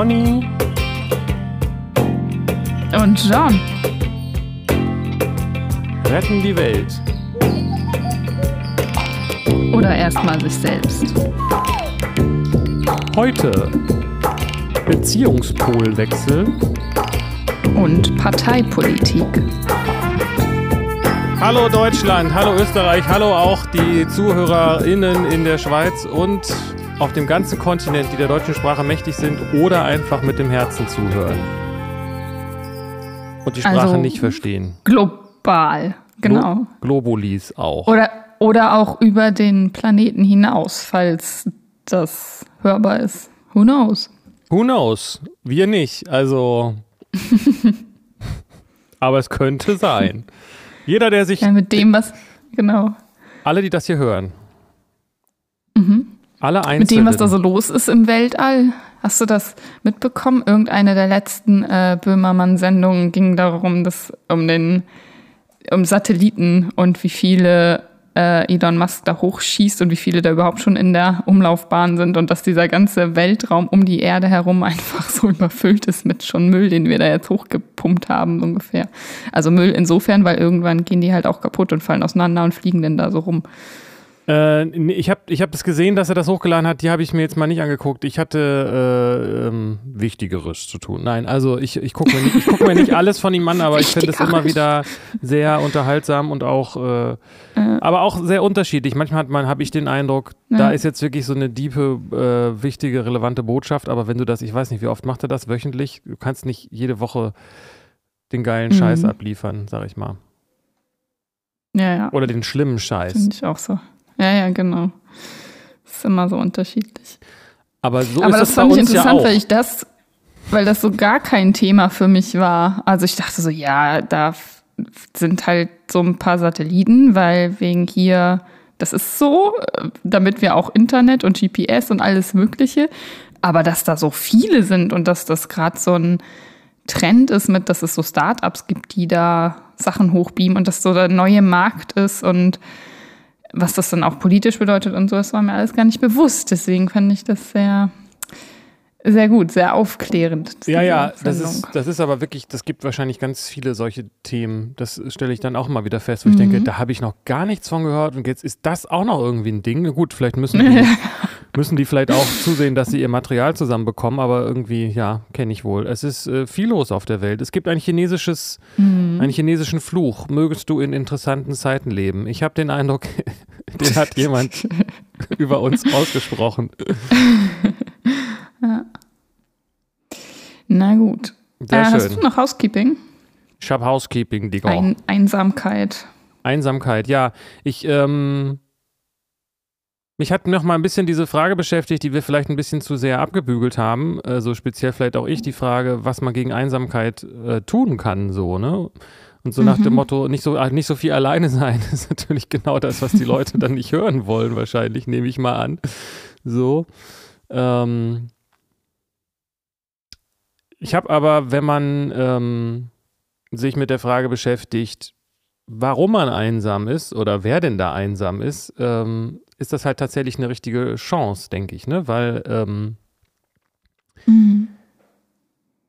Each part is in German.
Conny und John retten die Welt. Oder erstmal sich selbst. Heute Beziehungspolwechsel und Parteipolitik. Hallo Deutschland, hallo Österreich, hallo auch die ZuhörerInnen in der Schweiz und auf dem ganzen Kontinent, die der deutschen Sprache mächtig sind oder einfach mit dem Herzen zuhören. Und die Sprache also, nicht verstehen. Global, genau. Glo Globulis auch. Oder, oder auch über den Planeten hinaus, falls das hörbar ist. Who knows? Who knows? Wir nicht. Also. aber es könnte sein. Jeder, der sich. Ja, mit dem, was. Genau. Alle, die das hier hören. Mhm. Alle Einzelnen. Mit dem, was da so los ist im Weltall. Hast du das mitbekommen? Irgendeine der letzten äh, Böhmermann-Sendungen ging darum, dass um den um Satelliten und wie viele äh, Elon Musk da hochschießt und wie viele da überhaupt schon in der Umlaufbahn sind und dass dieser ganze Weltraum um die Erde herum einfach so überfüllt ist mit schon Müll, den wir da jetzt hochgepumpt haben ungefähr. Also Müll insofern, weil irgendwann gehen die halt auch kaputt und fallen auseinander und fliegen dann da so rum. Äh, ich habe ich hab das gesehen, dass er das hochgeladen hat. Die habe ich mir jetzt mal nicht angeguckt. Ich hatte äh, ähm, Wichtigeres zu tun. Nein, also ich, ich gucke mir, nicht, guck mir nicht alles von ihm an, aber ich finde es immer wieder sehr unterhaltsam und auch, äh, äh. aber auch sehr unterschiedlich. Manchmal habe ich den Eindruck, ja. da ist jetzt wirklich so eine diepe, äh, wichtige, relevante Botschaft. Aber wenn du das, ich weiß nicht, wie oft macht er das wöchentlich? Du kannst nicht jede Woche den geilen mhm. Scheiß abliefern, sag ich mal. Ja, ja. Oder den schlimmen Scheiß. Finde ich auch so. Ja, ja, genau. Das ist immer so unterschiedlich. Aber so Aber ist das es fand ich interessant, ja weil ich das, weil das so gar kein Thema für mich war. Also ich dachte so, ja, da sind halt so ein paar Satelliten, weil wegen hier, das ist so, damit wir auch Internet und GPS und alles Mögliche. Aber dass da so viele sind und dass das gerade so ein Trend ist mit, dass es so Startups gibt, die da Sachen hochbeamen und dass so der neue Markt ist und was das dann auch politisch bedeutet und so, das war mir alles gar nicht bewusst. Deswegen fand ich das sehr, sehr gut, sehr aufklärend. Ja, ja, das ist, das ist aber wirklich, das gibt wahrscheinlich ganz viele solche Themen. Das stelle ich dann auch mal wieder fest, wo mhm. ich denke, da habe ich noch gar nichts von gehört und jetzt ist das auch noch irgendwie ein Ding. Gut, vielleicht müssen die, müssen die vielleicht auch zusehen, dass sie ihr Material zusammenbekommen, aber irgendwie, ja, kenne ich wohl. Es ist äh, viel los auf der Welt. Es gibt ein chinesisches, mhm. einen chinesischen Fluch. Mögest du in interessanten Zeiten leben? Ich habe den Eindruck, den hat jemand über uns ausgesprochen. Ja. Na gut. Sehr äh, schön. Hast du noch Housekeeping? Ich habe Housekeeping, Digga. Ein Einsamkeit. Einsamkeit, ja. Ich, ähm, mich hat noch mal ein bisschen diese Frage beschäftigt, die wir vielleicht ein bisschen zu sehr abgebügelt haben. Äh, so speziell vielleicht auch ich die Frage, was man gegen Einsamkeit äh, tun kann, so, ne? Und so nach dem mhm. Motto, nicht so, nicht so viel alleine sein, ist natürlich genau das, was die Leute dann nicht hören wollen, wahrscheinlich, nehme ich mal an. So. Ähm, ich habe aber, wenn man ähm, sich mit der Frage beschäftigt, warum man einsam ist oder wer denn da einsam ist, ähm, ist das halt tatsächlich eine richtige Chance, denke ich, ne? Weil ähm, mhm.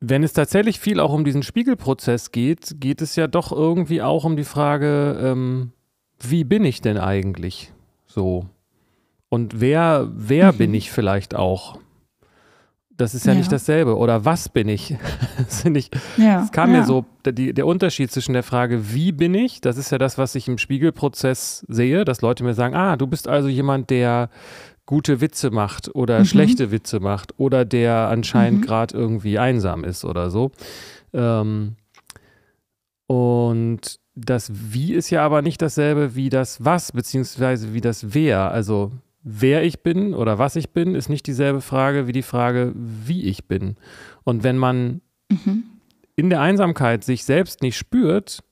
wenn es tatsächlich viel auch um diesen Spiegelprozess geht, geht es ja doch irgendwie auch um die Frage, ähm, wie bin ich denn eigentlich so? Und wer, wer mhm. bin ich vielleicht auch? Das ist ja, ja, nicht dasselbe. Oder was bin ich? das, ich, ja, das kam ja. mir so, die, der Unterschied zwischen der Frage, wie bin ich, das ist ja das, was ich im Spiegelprozess sehe, dass Leute mir sagen, ah, du bist also jemand, der gute Witze macht oder mhm. schlechte Witze macht oder der anscheinend mhm. gerade irgendwie einsam ist oder so. Ähm, und das Wie ist ja aber nicht dasselbe wie das Was, beziehungsweise wie das Wer. Also wer ich bin oder was ich bin, ist nicht dieselbe Frage wie die Frage, wie ich bin. Und wenn man mhm. in der Einsamkeit sich selbst nicht spürt,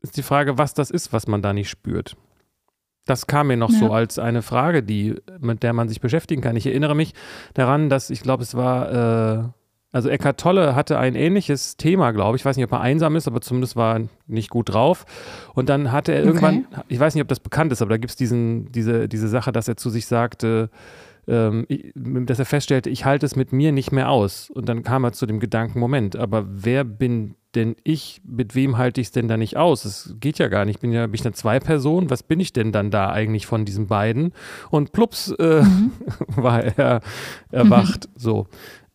ist die Frage, was das ist, was man da nicht spürt. Das kam mir noch ja. so als eine Frage, die, mit der man sich beschäftigen kann. Ich erinnere mich daran, dass ich glaube, es war äh, also Eckhart Tolle hatte ein ähnliches Thema, glaube ich. Ich weiß nicht, ob er einsam ist, aber zumindest war er nicht gut drauf. Und dann hatte er irgendwann, okay. ich weiß nicht, ob das bekannt ist, aber da gibt es diese, diese Sache, dass er zu sich sagte, ähm, dass er feststellte, ich halte es mit mir nicht mehr aus. Und dann kam er zu dem Gedanken, Moment, aber wer bin denn ich, mit wem halte ich es denn da nicht aus? Es geht ja gar nicht. Ich bin ja bin ich eine zwei Personen. Was bin ich denn dann da eigentlich von diesen beiden? Und plups äh, mhm. war er erwacht. Mhm. So.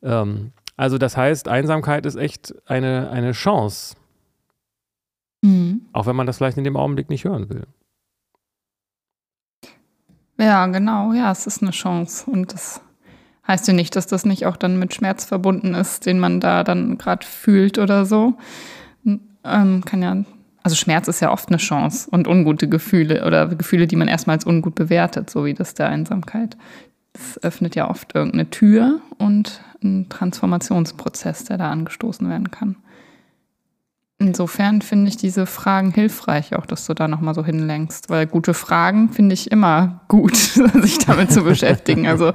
Ähm, also das heißt, Einsamkeit ist echt eine, eine Chance. Mhm. Auch wenn man das vielleicht in dem Augenblick nicht hören will. Ja, genau. Ja, es ist eine Chance. Und das heißt ja nicht, dass das nicht auch dann mit Schmerz verbunden ist, den man da dann gerade fühlt oder so. Ähm, kann ja, also Schmerz ist ja oft eine Chance und ungute Gefühle oder Gefühle, die man erstmal als ungut bewertet, so wie das der Einsamkeit. Das öffnet ja oft irgendeine Tür und einen Transformationsprozess, der da angestoßen werden kann. Insofern finde ich diese Fragen hilfreich, auch dass du da nochmal so hinlenkst, weil gute Fragen finde ich immer gut, sich damit zu beschäftigen. Also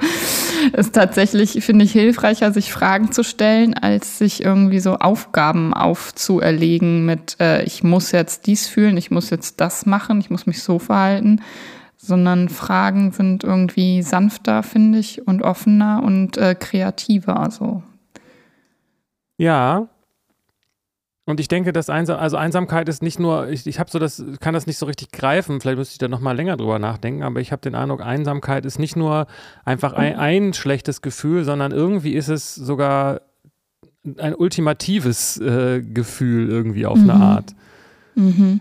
ist tatsächlich, finde ich, hilfreicher, sich Fragen zu stellen, als sich irgendwie so Aufgaben aufzuerlegen mit, äh, ich muss jetzt dies fühlen, ich muss jetzt das machen, ich muss mich so verhalten, sondern Fragen sind irgendwie sanfter, finde ich, und offener und äh, kreativer. Also. Ja, und ich denke, dass Einsam, also Einsamkeit ist nicht nur, ich, ich habe so das, kann das nicht so richtig greifen, vielleicht müsste ich da nochmal länger drüber nachdenken, aber ich habe den Eindruck, Einsamkeit ist nicht nur einfach ein, ein, schlechtes Gefühl, sondern irgendwie ist es sogar ein ultimatives äh, Gefühl irgendwie auf mhm. eine Art. Mhm.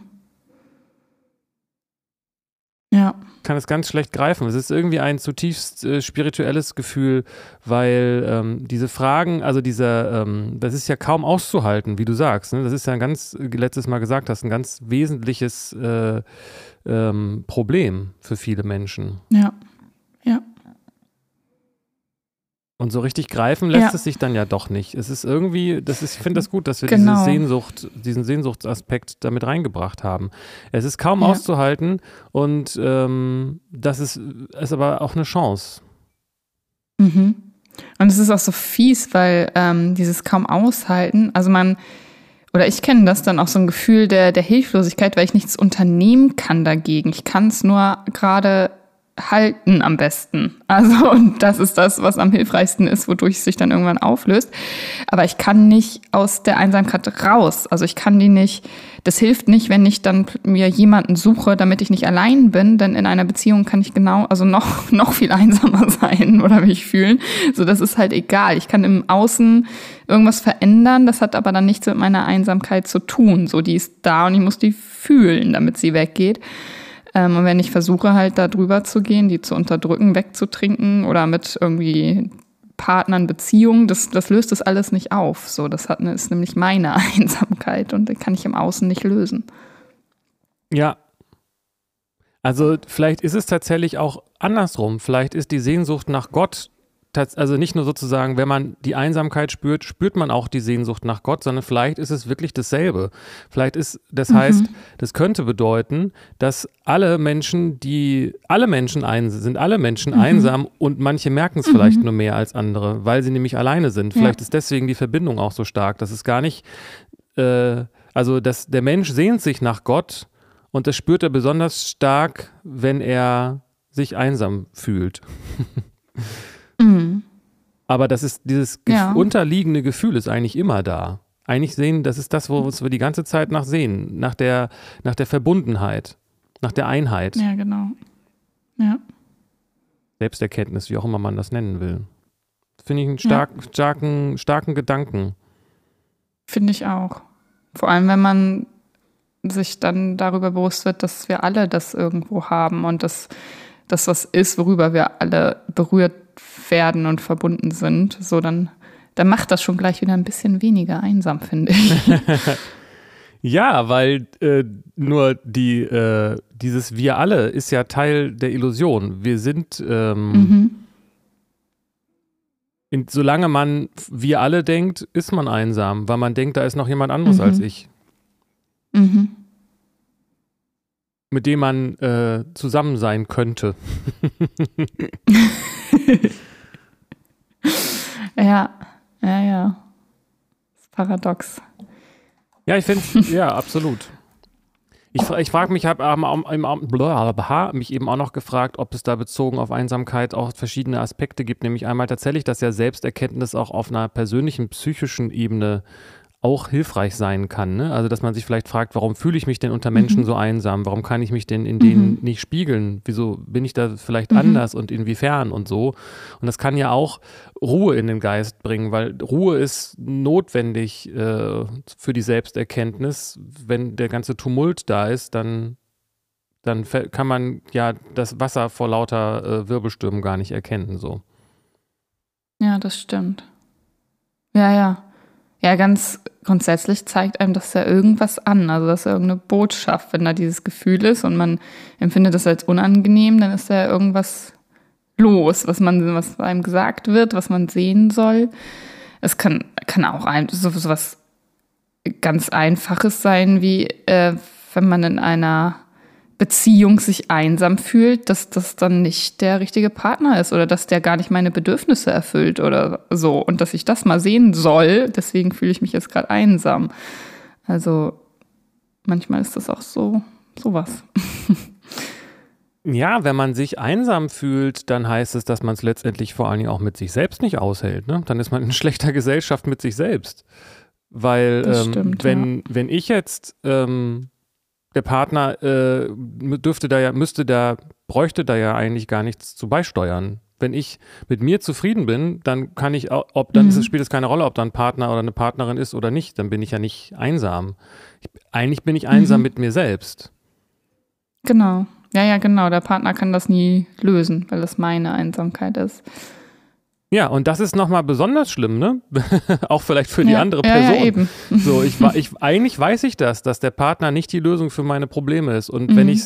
Ja kann es ganz schlecht greifen. Es ist irgendwie ein zutiefst äh, spirituelles Gefühl, weil ähm, diese Fragen, also dieser, ähm, das ist ja kaum auszuhalten, wie du sagst. Ne? Das ist ja ein ganz, letztes Mal gesagt hast, ein ganz wesentliches äh, ähm, Problem für viele Menschen. Ja, ja. Und so richtig greifen lässt ja. es sich dann ja doch nicht. Es ist irgendwie, das ist, ich finde das gut, dass wir genau. diese Sehnsucht, diesen Sehnsuchtsaspekt damit reingebracht haben. Es ist kaum ja. auszuhalten und ähm, das ist, ist aber auch eine Chance. Mhm. Und es ist auch so fies, weil ähm, dieses kaum aushalten, also man, oder ich kenne das dann auch so ein Gefühl der, der Hilflosigkeit, weil ich nichts unternehmen kann dagegen. Ich kann es nur gerade halten am besten. Also, und das ist das, was am hilfreichsten ist, wodurch es sich dann irgendwann auflöst. Aber ich kann nicht aus der Einsamkeit raus. Also ich kann die nicht, das hilft nicht, wenn ich dann mir jemanden suche, damit ich nicht allein bin, denn in einer Beziehung kann ich genau, also noch, noch viel einsamer sein oder mich fühlen. So, das ist halt egal. Ich kann im Außen irgendwas verändern, das hat aber dann nichts mit meiner Einsamkeit zu tun. So, die ist da und ich muss die fühlen, damit sie weggeht. Ähm, und wenn ich versuche halt da drüber zu gehen, die zu unterdrücken, wegzutrinken oder mit irgendwie Partnern, Beziehungen, das, das löst das alles nicht auf. So, das hat, ist nämlich meine Einsamkeit und die kann ich im Außen nicht lösen. Ja. Also vielleicht ist es tatsächlich auch andersrum. Vielleicht ist die Sehnsucht nach Gott also nicht nur sozusagen, wenn man die Einsamkeit spürt, spürt man auch die Sehnsucht nach Gott, sondern vielleicht ist es wirklich dasselbe. Vielleicht ist, das mhm. heißt, das könnte bedeuten, dass alle Menschen, die, alle Menschen ein, sind alle Menschen mhm. einsam und manche merken es mhm. vielleicht nur mehr als andere, weil sie nämlich alleine sind. Vielleicht ja. ist deswegen die Verbindung auch so stark, dass es gar nicht, äh, also dass der Mensch sehnt sich nach Gott und das spürt er besonders stark, wenn er sich einsam fühlt. Mhm. Aber das ist dieses ja. unterliegende Gefühl ist eigentlich immer da. Eigentlich sehen, das ist das, wo wir die ganze Zeit nach sehen, nach der, nach der Verbundenheit, nach der Einheit. Ja, genau. Ja. Selbsterkenntnis, wie auch immer man das nennen will. Finde ich einen stark, ja. starken, starken Gedanken. Finde ich auch. Vor allem, wenn man sich dann darüber bewusst wird, dass wir alle das irgendwo haben und dass das was ist, worüber wir alle berührt werden und verbunden sind, so dann, dann macht das schon gleich wieder ein bisschen weniger einsam, finde ich. ja, weil äh, nur die, äh, dieses Wir alle ist ja Teil der Illusion. Wir sind, ähm, mhm. in, solange man wir alle denkt, ist man einsam, weil man denkt, da ist noch jemand anderes mhm. als ich. Mhm mit dem man äh, zusammen sein könnte. ja, ja, ja. Paradox. Ja, ich finde, ja, absolut. Ich, ich frage mich, habe ähm, mich eben auch noch gefragt, ob es da bezogen auf Einsamkeit auch verschiedene Aspekte gibt, nämlich einmal tatsächlich, dass ja Selbsterkenntnis auch auf einer persönlichen, psychischen Ebene auch hilfreich sein kann. Ne? Also, dass man sich vielleicht fragt, warum fühle ich mich denn unter Menschen mhm. so einsam? Warum kann ich mich denn in denen mhm. nicht spiegeln? Wieso bin ich da vielleicht mhm. anders und inwiefern und so? Und das kann ja auch Ruhe in den Geist bringen, weil Ruhe ist notwendig äh, für die Selbsterkenntnis. Wenn der ganze Tumult da ist, dann, dann kann man ja das Wasser vor lauter äh, Wirbelstürmen gar nicht erkennen. So. Ja, das stimmt. Ja, ja. Ja, ganz grundsätzlich zeigt einem das ja irgendwas an. Also das ist irgendeine Botschaft. Wenn da dieses Gefühl ist und man empfindet das als unangenehm, dann ist da irgendwas los, was man, was einem gesagt wird, was man sehen soll. Es kann, kann auch ein, so, so was ganz Einfaches sein, wie äh, wenn man in einer Beziehung sich einsam fühlt, dass das dann nicht der richtige Partner ist oder dass der gar nicht meine Bedürfnisse erfüllt oder so und dass ich das mal sehen soll. Deswegen fühle ich mich jetzt gerade einsam. Also manchmal ist das auch so sowas. Ja, wenn man sich einsam fühlt, dann heißt es, dass man es letztendlich vor allen Dingen auch mit sich selbst nicht aushält. Ne? Dann ist man in schlechter Gesellschaft mit sich selbst. Weil ähm, stimmt, wenn, ja. wenn ich jetzt ähm, der Partner äh, dürfte da ja, müsste da, bräuchte da ja eigentlich gar nichts zu beisteuern. Wenn ich mit mir zufrieden bin, dann kann ich, ob dann mhm. spielt es keine Rolle, ob da ein Partner oder eine Partnerin ist oder nicht. Dann bin ich ja nicht einsam. Ich, eigentlich bin ich einsam mhm. mit mir selbst. Genau. Ja, ja, genau. Der Partner kann das nie lösen, weil es meine Einsamkeit ist. Ja, und das ist nochmal besonders schlimm, ne? auch vielleicht für die ja, andere Person. Ja, eben. So, ich, ich, eigentlich weiß ich das, dass der Partner nicht die Lösung für meine Probleme ist. Und mhm. wenn ich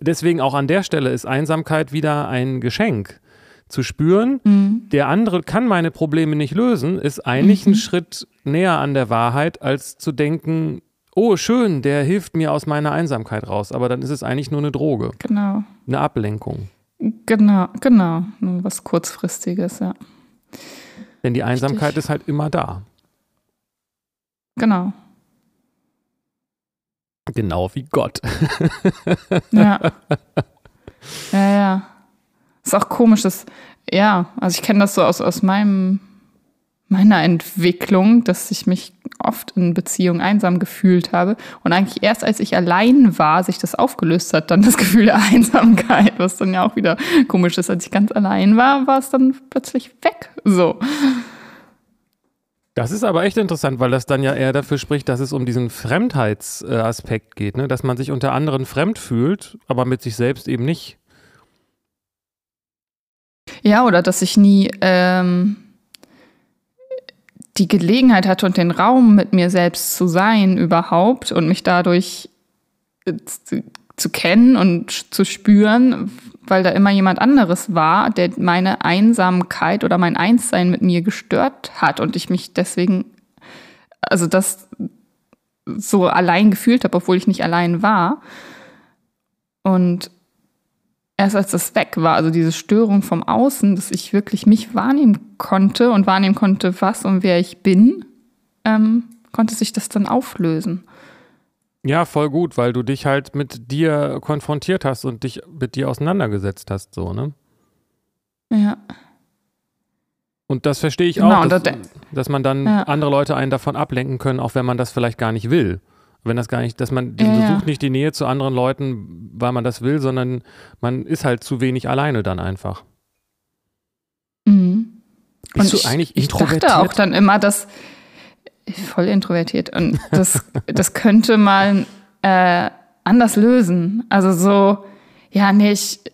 deswegen auch an der Stelle ist Einsamkeit wieder ein Geschenk. Zu spüren, mhm. der andere kann meine Probleme nicht lösen, ist eigentlich mhm. ein Schritt näher an der Wahrheit, als zu denken, oh, schön, der hilft mir aus meiner Einsamkeit raus. Aber dann ist es eigentlich nur eine Droge. Genau. Eine Ablenkung. Genau, genau. Nur was kurzfristiges, ja. Denn die Einsamkeit Richtig. ist halt immer da. Genau. Genau wie Gott. ja. Ja, ja. Ist auch komisch, dass, ja, also ich kenne das so aus, aus meinem, meiner Entwicklung, dass ich mich oft in Beziehungen einsam gefühlt habe. Und eigentlich erst als ich allein war, sich das aufgelöst hat, dann das Gefühl der Einsamkeit, was dann ja auch wieder komisch ist. Als ich ganz allein war, war es dann plötzlich weg. So. Das ist aber echt interessant, weil das dann ja eher dafür spricht, dass es um diesen Fremdheitsaspekt geht, ne? dass man sich unter anderen fremd fühlt, aber mit sich selbst eben nicht. Ja, oder dass ich nie ähm, die Gelegenheit hatte und den Raum mit mir selbst zu sein überhaupt und mich dadurch äh, zu, zu kennen und zu spüren, weil da immer jemand anderes war, der meine Einsamkeit oder mein Einssein mit mir gestört hat und ich mich deswegen, also das so allein gefühlt habe, obwohl ich nicht allein war. Und erst als das weg war, also diese Störung vom Außen, dass ich wirklich mich wahrnehmen konnte und wahrnehmen konnte, was und wer ich bin, ähm, konnte sich das dann auflösen. Ja, voll gut, weil du dich halt mit dir konfrontiert hast und dich mit dir auseinandergesetzt hast, so, ne? Ja. Und das verstehe ich genau, auch, dass, dass, man dann ja. andere Leute einen davon ablenken können, auch wenn man das vielleicht gar nicht will. Wenn das gar nicht, dass man ja, sucht nicht die Nähe zu anderen Leuten, weil man das will, sondern man ist halt zu wenig alleine dann einfach. Mhm. Bist und du eigentlich ich, introvertiert? Ich dachte auch dann immer, dass voll introvertiert und das, das könnte man äh, anders lösen. Also so, ja, nicht, ich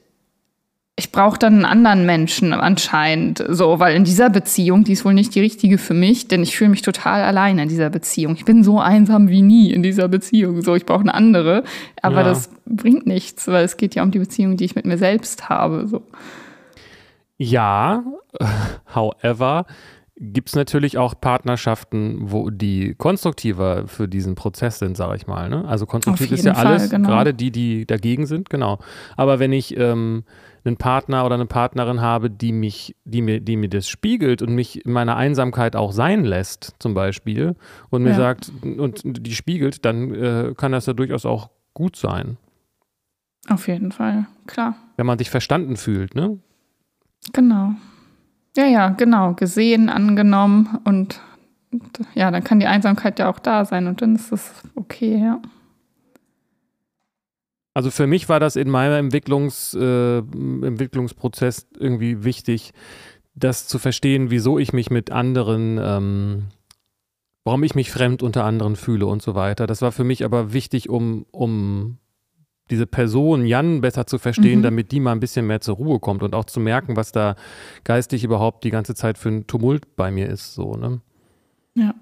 brauche dann einen anderen Menschen anscheinend, so, weil in dieser Beziehung, die ist wohl nicht die richtige für mich, denn ich fühle mich total allein in dieser Beziehung. Ich bin so einsam wie nie in dieser Beziehung, so, ich brauche eine andere, aber ja. das bringt nichts, weil es geht ja um die Beziehung, die ich mit mir selbst habe, so. Ja, however, gibt es natürlich auch Partnerschaften, wo die konstruktiver für diesen Prozess sind, sage ich mal. Ne? Also konstruktiv ist ja Fall, alles, genau. gerade die, die dagegen sind, genau. Aber wenn ich ähm, einen Partner oder eine Partnerin habe, die mich, die mir, die mir das spiegelt und mich in meiner Einsamkeit auch sein lässt, zum Beispiel, und mir ja. sagt, und die spiegelt, dann äh, kann das ja durchaus auch gut sein. Auf jeden Fall, klar. Wenn man sich verstanden fühlt, ne? Genau. Ja, ja, genau. Gesehen, angenommen und, und ja, dann kann die Einsamkeit ja auch da sein und dann ist das okay, ja. Also für mich war das in meinem Entwicklungs, äh, Entwicklungsprozess irgendwie wichtig, das zu verstehen, wieso ich mich mit anderen, ähm, warum ich mich fremd unter anderen fühle und so weiter. Das war für mich aber wichtig, um, um diese Person Jan besser zu verstehen, mhm. damit die mal ein bisschen mehr zur Ruhe kommt und auch zu merken, was da geistig überhaupt die ganze Zeit für ein Tumult bei mir ist. So, ne? Ja.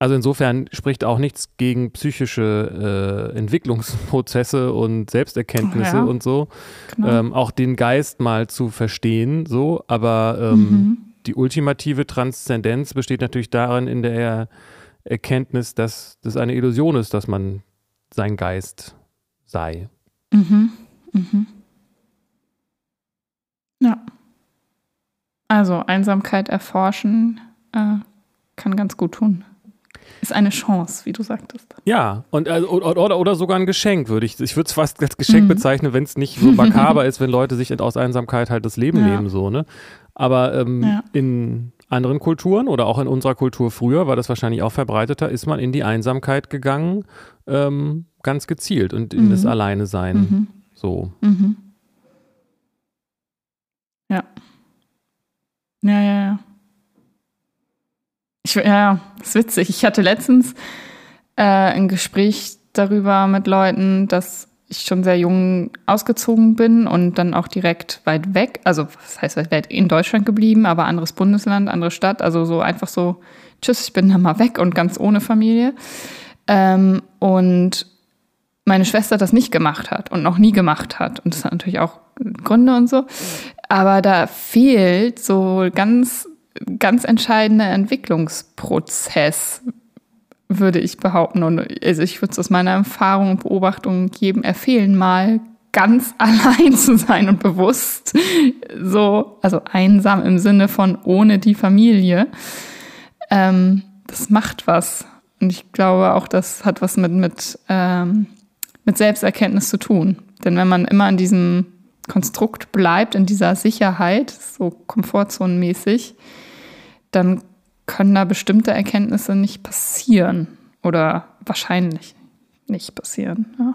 Also insofern spricht auch nichts gegen psychische äh, Entwicklungsprozesse und Selbsterkenntnisse ja, und so. Genau. Ähm, auch den Geist mal zu verstehen, so, aber ähm, mhm. die ultimative Transzendenz besteht natürlich darin in der Erkenntnis, dass das eine Illusion ist, dass man sein Geist sei. Mhm. Mhm. Ja. Also Einsamkeit erforschen äh, kann ganz gut tun. Ist eine Chance, wie du sagtest. Ja, und äh, oder, oder sogar ein Geschenk, würde ich. Ich würde es fast als Geschenk mhm. bezeichnen, wenn es nicht so makaber ist, wenn Leute sich aus Einsamkeit halt das Leben ja. nehmen, so, ne? Aber ähm, ja. in anderen Kulturen oder auch in unserer Kultur früher war das wahrscheinlich auch verbreiteter, ist man in die Einsamkeit gegangen, ähm, ganz gezielt und in mhm. das Alleine-Sein. Mhm. So. Mhm. Ja. Ja, ja, ja. Ich, ja, ist witzig. Ich hatte letztens äh, ein Gespräch darüber mit Leuten, dass ich schon sehr jung ausgezogen bin und dann auch direkt weit weg, also was heißt weit weg, in Deutschland geblieben, aber anderes Bundesland, andere Stadt, also so einfach so, tschüss, ich bin dann mal weg und ganz ohne Familie. Ähm, und meine Schwester das nicht gemacht hat und noch nie gemacht hat. Und das hat natürlich auch Gründe und so. Aber da fehlt so ganz ganz entscheidender Entwicklungsprozess, würde ich behaupten. Und also ich würde es aus meiner Erfahrung und Beobachtung geben, erfehlen mal ganz allein zu sein und bewusst so, also einsam im Sinne von ohne die Familie. Ähm, das macht was. Und ich glaube auch, das hat was mit, mit, ähm, mit Selbsterkenntnis zu tun. Denn wenn man immer in diesem Konstrukt bleibt, in dieser Sicherheit, so komfortzonenmäßig, dann können da bestimmte Erkenntnisse nicht passieren oder wahrscheinlich nicht passieren. Ja.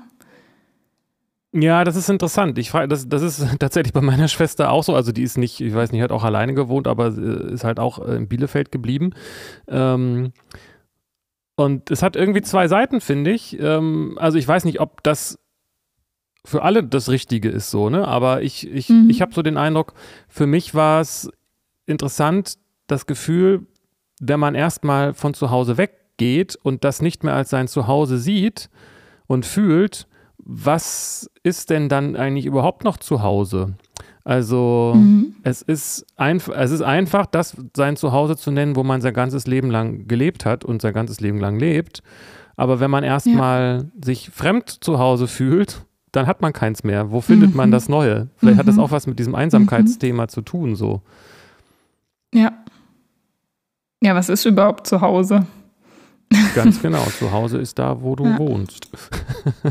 Ja, das ist interessant. Ich frage, das, das ist tatsächlich bei meiner Schwester auch so. Also die ist nicht, ich weiß nicht, hat auch alleine gewohnt, aber ist halt auch in Bielefeld geblieben. Ähm, und es hat irgendwie zwei Seiten, finde ich. Ähm, also ich weiß nicht, ob das für alle das Richtige ist so, ne? Aber ich, ich, mhm. ich habe so den Eindruck, für mich war es interessant, das Gefühl, wenn man erstmal von zu Hause weggeht und das nicht mehr als sein Zuhause sieht und fühlt, was ist denn dann eigentlich überhaupt noch zu Hause? Also mhm. es, ist es ist einfach, das sein Zuhause zu nennen, wo man sein ganzes Leben lang gelebt hat und sein ganzes Leben lang lebt. Aber wenn man erstmal ja. sich fremd zu Hause fühlt, dann hat man keins mehr. Wo findet mhm. man das Neue? Vielleicht mhm. hat das mhm. auch was mit diesem Einsamkeitsthema zu tun, so. Ja. Ja, was ist überhaupt zu Hause? Ganz genau, zu Hause ist da, wo du ja. wohnst.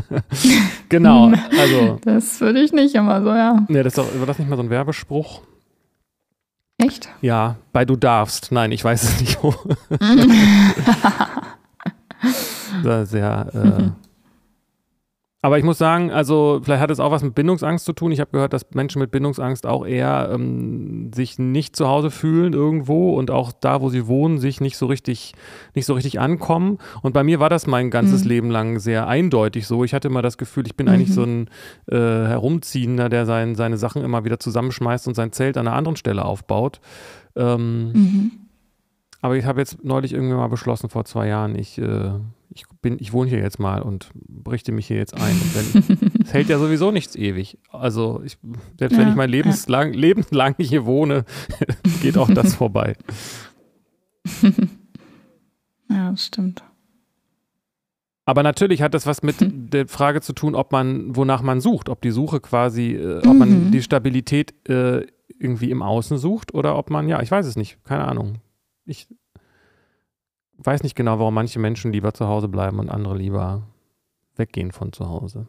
genau, also. Das würde ich nicht immer so, ja. Nee, das doch, war das nicht mal so ein Werbespruch? Echt? Ja, bei Du darfst. Nein, ich weiß es nicht wo. sehr, äh, aber ich muss sagen, also vielleicht hat es auch was mit Bindungsangst zu tun. Ich habe gehört, dass Menschen mit Bindungsangst auch eher ähm, sich nicht zu Hause fühlen irgendwo und auch da, wo sie wohnen, sich nicht so richtig, nicht so richtig ankommen. Und bei mir war das mein ganzes mhm. Leben lang sehr eindeutig so. Ich hatte immer das Gefühl, ich bin mhm. eigentlich so ein äh, Herumziehender, der sein, seine Sachen immer wieder zusammenschmeißt und sein Zelt an einer anderen Stelle aufbaut. Ähm, mhm. Aber ich habe jetzt neulich irgendwie mal beschlossen, vor zwei Jahren, ich äh, ich bin, ich wohne hier jetzt mal und richte mich hier jetzt ein. es hält ja sowieso nichts ewig. Also ich, selbst ja, wenn ich mein lebenslang, ja. lebenslang hier wohne, geht auch das vorbei. ja, das stimmt. Aber natürlich hat das was mit hm. der Frage zu tun, ob man, wonach man sucht, ob die Suche quasi, äh, ob mhm. man die Stabilität äh, irgendwie im Außen sucht oder ob man, ja, ich weiß es nicht, keine Ahnung. Ich, weiß nicht genau, warum manche Menschen lieber zu Hause bleiben und andere lieber weggehen von zu Hause.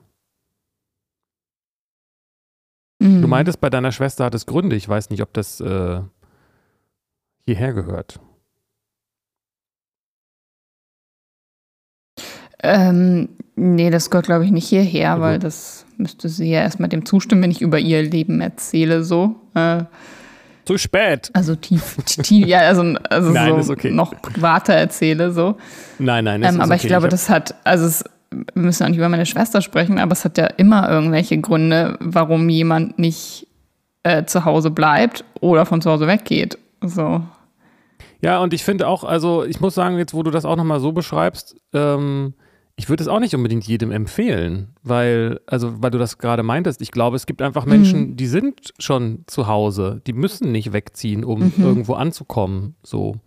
Mhm. Du meintest, bei deiner Schwester hat es Gründe. Ich weiß nicht, ob das äh, hierher gehört. Ähm, nee, das gehört, glaube ich, nicht hierher, mhm. weil das müsste sie ja erstmal dem zustimmen, wenn ich über ihr Leben erzähle, so. Äh, Zu spät. Also tief, tief ja, also, also nein, so okay. noch privater erzähle, so. Nein, nein, das ähm, ist Aber okay. ich glaube, ich das hat, also es, wir müssen auch nicht über meine Schwester sprechen, aber es hat ja immer irgendwelche Gründe, warum jemand nicht äh, zu Hause bleibt oder von zu Hause weggeht. So. Ja, und ich finde auch, also ich muss sagen, jetzt wo du das auch nochmal so beschreibst, ähm, ich würde es auch nicht unbedingt jedem empfehlen, weil, also, weil du das gerade meintest, ich glaube, es gibt einfach Menschen, mhm. die sind schon zu Hause, die müssen nicht wegziehen, um mhm. irgendwo anzukommen. So.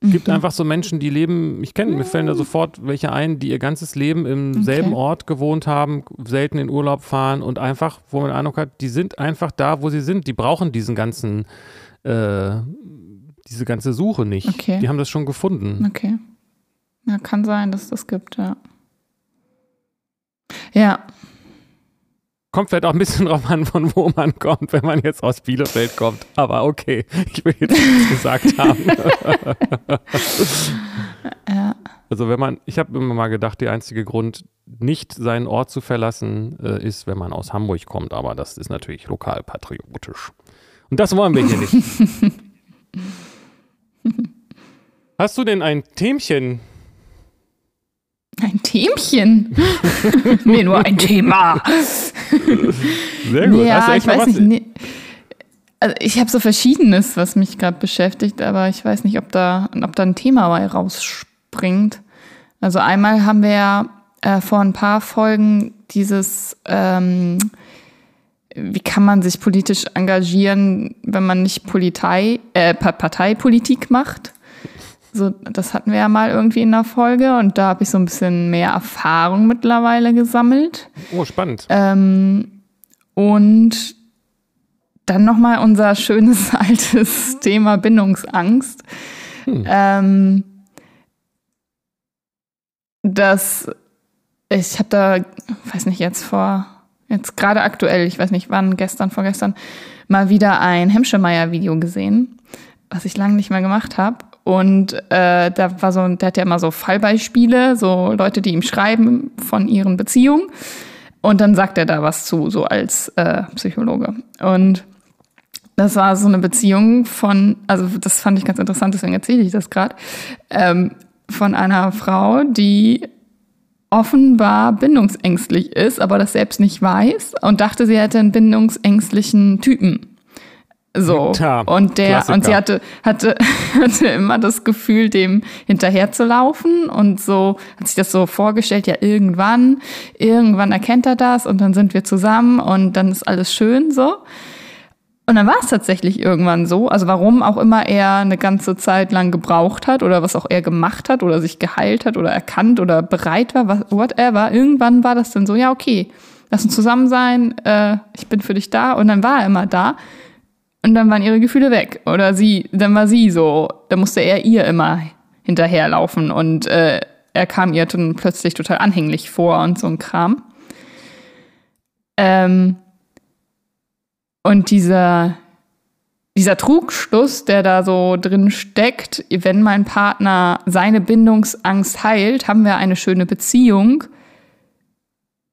Es mhm. gibt einfach so Menschen, die leben, ich kenne, mir fällen da sofort welche ein, die ihr ganzes Leben im okay. selben Ort gewohnt haben, selten in Urlaub fahren und einfach, wo man den Eindruck hat, die sind einfach da, wo sie sind. Die brauchen diesen ganzen, äh, diese ganze Suche nicht. Okay. Die haben das schon gefunden. Okay. Ja, kann sein, dass es das gibt, ja. Ja. Kommt vielleicht auch ein bisschen drauf an, von wo man kommt, wenn man jetzt aus Bielefeld kommt. Aber okay, ich will jetzt nichts gesagt haben. ja. Also wenn man, ich habe immer mal gedacht, der einzige Grund, nicht seinen Ort zu verlassen, äh, ist, wenn man aus Hamburg kommt. Aber das ist natürlich lokalpatriotisch. Und das wollen wir hier nicht. Hast du denn ein Themchen ein Themchen? nee, nur ein Thema. Sehr gut. Ja, ich weiß nicht. Nee. Also ich habe so Verschiedenes, was mich gerade beschäftigt, aber ich weiß nicht, ob da, ob da ein Thema bei rausspringt. Also einmal haben wir ja äh, vor ein paar Folgen dieses, ähm, wie kann man sich politisch engagieren, wenn man nicht Politei, äh, Parteipolitik macht. So, das hatten wir ja mal irgendwie in der Folge und da habe ich so ein bisschen mehr Erfahrung mittlerweile gesammelt. Oh, spannend. Ähm, und dann nochmal unser schönes altes Thema Bindungsangst. Hm. Ähm, das, ich habe da, weiß nicht, jetzt vor, jetzt gerade aktuell, ich weiß nicht wann, gestern, vorgestern, mal wieder ein Hemschemeyer-Video gesehen, was ich lange nicht mehr gemacht habe. Und äh, da war so, der hat ja immer so Fallbeispiele, so Leute, die ihm schreiben von ihren Beziehungen. Und dann sagt er da was zu, so als äh, Psychologe. Und das war so eine Beziehung von, also das fand ich ganz interessant, deswegen erzähle ich das gerade, ähm, von einer Frau, die offenbar bindungsängstlich ist, aber das selbst nicht weiß und dachte, sie hätte einen bindungsängstlichen Typen. So. Ja, und der, Klassiker. und sie hatte, hatte, hatte immer das Gefühl, dem hinterher zu laufen und so hat sich das so vorgestellt, ja, irgendwann, irgendwann erkennt er das und dann sind wir zusammen und dann ist alles schön so. Und dann war es tatsächlich irgendwann so. Also warum auch immer er eine ganze Zeit lang gebraucht hat oder was auch er gemacht hat oder sich geheilt hat oder erkannt oder bereit war, whatever. Irgendwann war das dann so, ja, okay, lass uns zusammen sein, äh, ich bin für dich da. Und dann war er immer da. Und dann waren ihre Gefühle weg. Oder sie, dann war sie so, da musste er ihr immer hinterherlaufen und äh, er kam ihr dann plötzlich total anhänglich vor und so ein Kram. Ähm, und dieser, dieser Trugschluss, der da so drin steckt, wenn mein Partner seine Bindungsangst heilt, haben wir eine schöne Beziehung.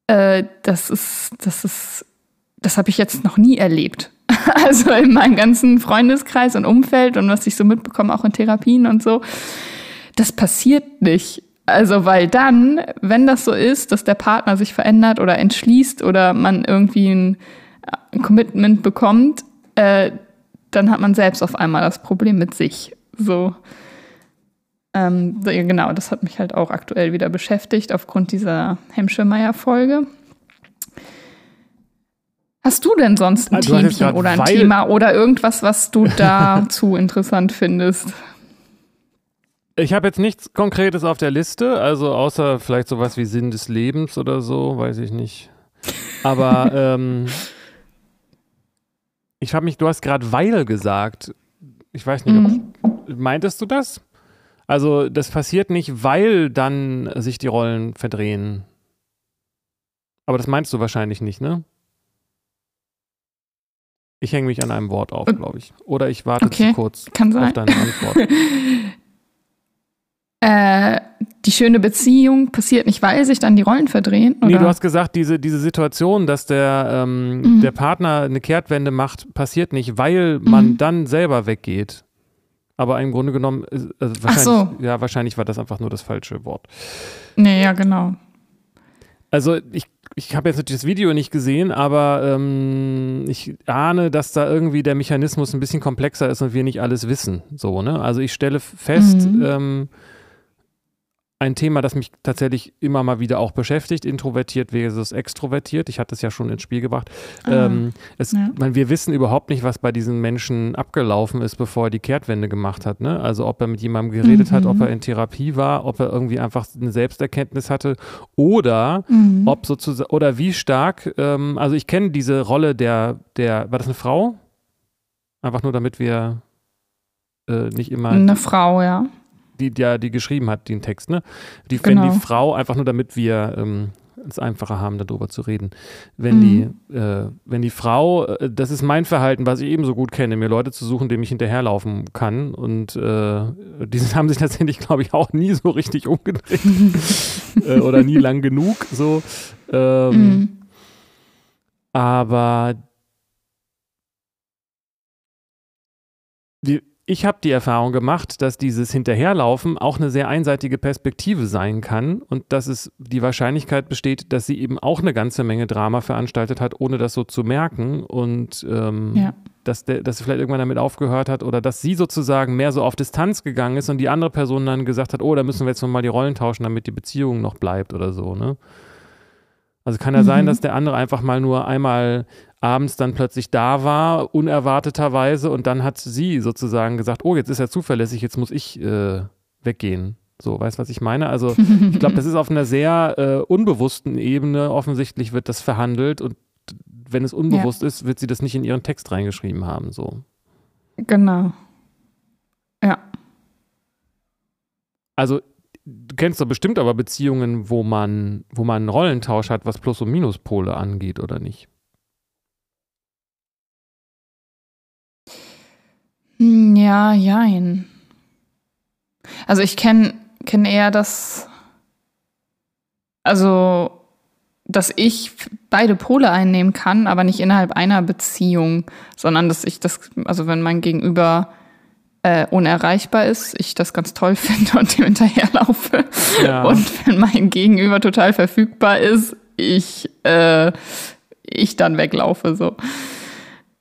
Äh, das ist, das ist, das habe ich jetzt noch nie erlebt. Also in meinem ganzen Freundeskreis und Umfeld und was ich so mitbekomme, auch in Therapien und so. Das passiert nicht. Also, weil dann, wenn das so ist, dass der Partner sich verändert oder entschließt oder man irgendwie ein, ein Commitment bekommt, äh, dann hat man selbst auf einmal das Problem mit sich. So. Ähm, genau, das hat mich halt auch aktuell wieder beschäftigt aufgrund dieser Hemschemeyer-Folge. Hast du denn sonst ein also Themchen oder ein Thema oder irgendwas, was du dazu interessant findest? Ich habe jetzt nichts Konkretes auf der Liste, also außer vielleicht sowas wie Sinn des Lebens oder so, weiß ich nicht. Aber ähm, ich habe mich, du hast gerade Weil gesagt. Ich weiß nicht, mhm. ob, meintest du das? Also das passiert nicht, weil dann sich die Rollen verdrehen. Aber das meinst du wahrscheinlich nicht, ne? Ich hänge mich an einem Wort auf, glaube ich. Oder ich warte Okay, zu kurz auf deine Antwort. Äh, die schöne Beziehung passiert nicht, weil sich dann die Rollen verdrehen? Oder? Nee, du hast gesagt, diese, diese Situation, dass der, ähm, Mhm. der Partner eine Kehrtwende macht, passiert nicht, weil man Mhm. dann selber weggeht. Aber im Grunde genommen, also wahrscheinlich, so. ja, wahrscheinlich war das einfach nur das falsche Wort. nee, ja, genau. Also ich, ich habe jetzt natürlich das Video nicht gesehen, aber ähm, ich ahne, dass da irgendwie der Mechanismus ein bisschen komplexer ist und wir nicht alles wissen. So, ne? Also ich stelle fest, Mhm. ähm, ein Thema, das mich tatsächlich immer mal wieder auch beschäftigt, introvertiert versus extrovertiert. Ich hatte es ja schon ins Spiel gebracht. Ähm, es, ja. man, wir wissen überhaupt nicht, was bei diesen Menschen abgelaufen ist, bevor er die Kehrtwende gemacht hat. Ne? Also ob er mit jemandem geredet hat, Mhm. ob er in Therapie war, ob er irgendwie einfach eine Selbsterkenntnis hatte oder Mhm. ob sozusagen oder wie stark, ähm, also ich kenne diese Rolle der, der, war das eine Frau? Einfach nur damit wir äh, nicht immer Eine Frau, ja. Die, die, die geschrieben hat, den Text, ne? Die, Genau. Wenn die Frau, einfach nur damit wir ähm, es einfacher haben, darüber zu reden. Wenn Mhm. die, äh, wenn die Frau, äh, das ist mein Verhalten, was ich ebenso gut kenne, mir Leute zu suchen, dem ich hinterherlaufen kann. Und äh, die haben sich tatsächlich, glaube ich, auch nie so richtig umgedreht. äh, oder nie lang genug. So. Ähm, Mhm. aber die, ich habe die Erfahrung gemacht, dass dieses Hinterherlaufen auch eine sehr einseitige Perspektive sein kann und dass es die Wahrscheinlichkeit besteht, dass sie eben auch eine ganze Menge Drama veranstaltet hat, ohne das so zu merken und ähm, Ja. dass, der, dass sie vielleicht irgendwann damit aufgehört hat oder dass sie sozusagen mehr so auf Distanz gegangen ist und die andere Person dann gesagt hat, oh, da müssen wir jetzt nochmal die Rollen tauschen, damit die Beziehung noch bleibt oder so, ne? Also kann ja Mhm. sein, dass der andere einfach mal nur einmal abends dann plötzlich da war, unerwarteterweise, und dann hat sie sozusagen gesagt, oh, jetzt ist er zuverlässig, jetzt muss ich äh, weggehen. So, weißt du, was ich meine? Also ich glaube, das ist auf einer sehr äh, unbewussten Ebene. Offensichtlich wird das verhandelt und wenn es unbewusst ist, wird sie das nicht in ihren Text reingeschrieben haben. So. Genau. Ja. Also du kennst doch bestimmt aber Beziehungen, wo man, wo man einen Rollentausch hat, was Plus- und Minuspole angeht, oder nicht? Ja, jein. Also ich kenne kenn eher das, also dass ich beide Pole einnehmen kann, aber nicht innerhalb einer Beziehung, sondern dass ich das, also wenn mein Gegenüber äh, unerreichbar ist, ich das ganz toll finde und dem hinterherlaufe. Ja. Und wenn mein Gegenüber total verfügbar ist, ich, äh, ich dann weglaufe so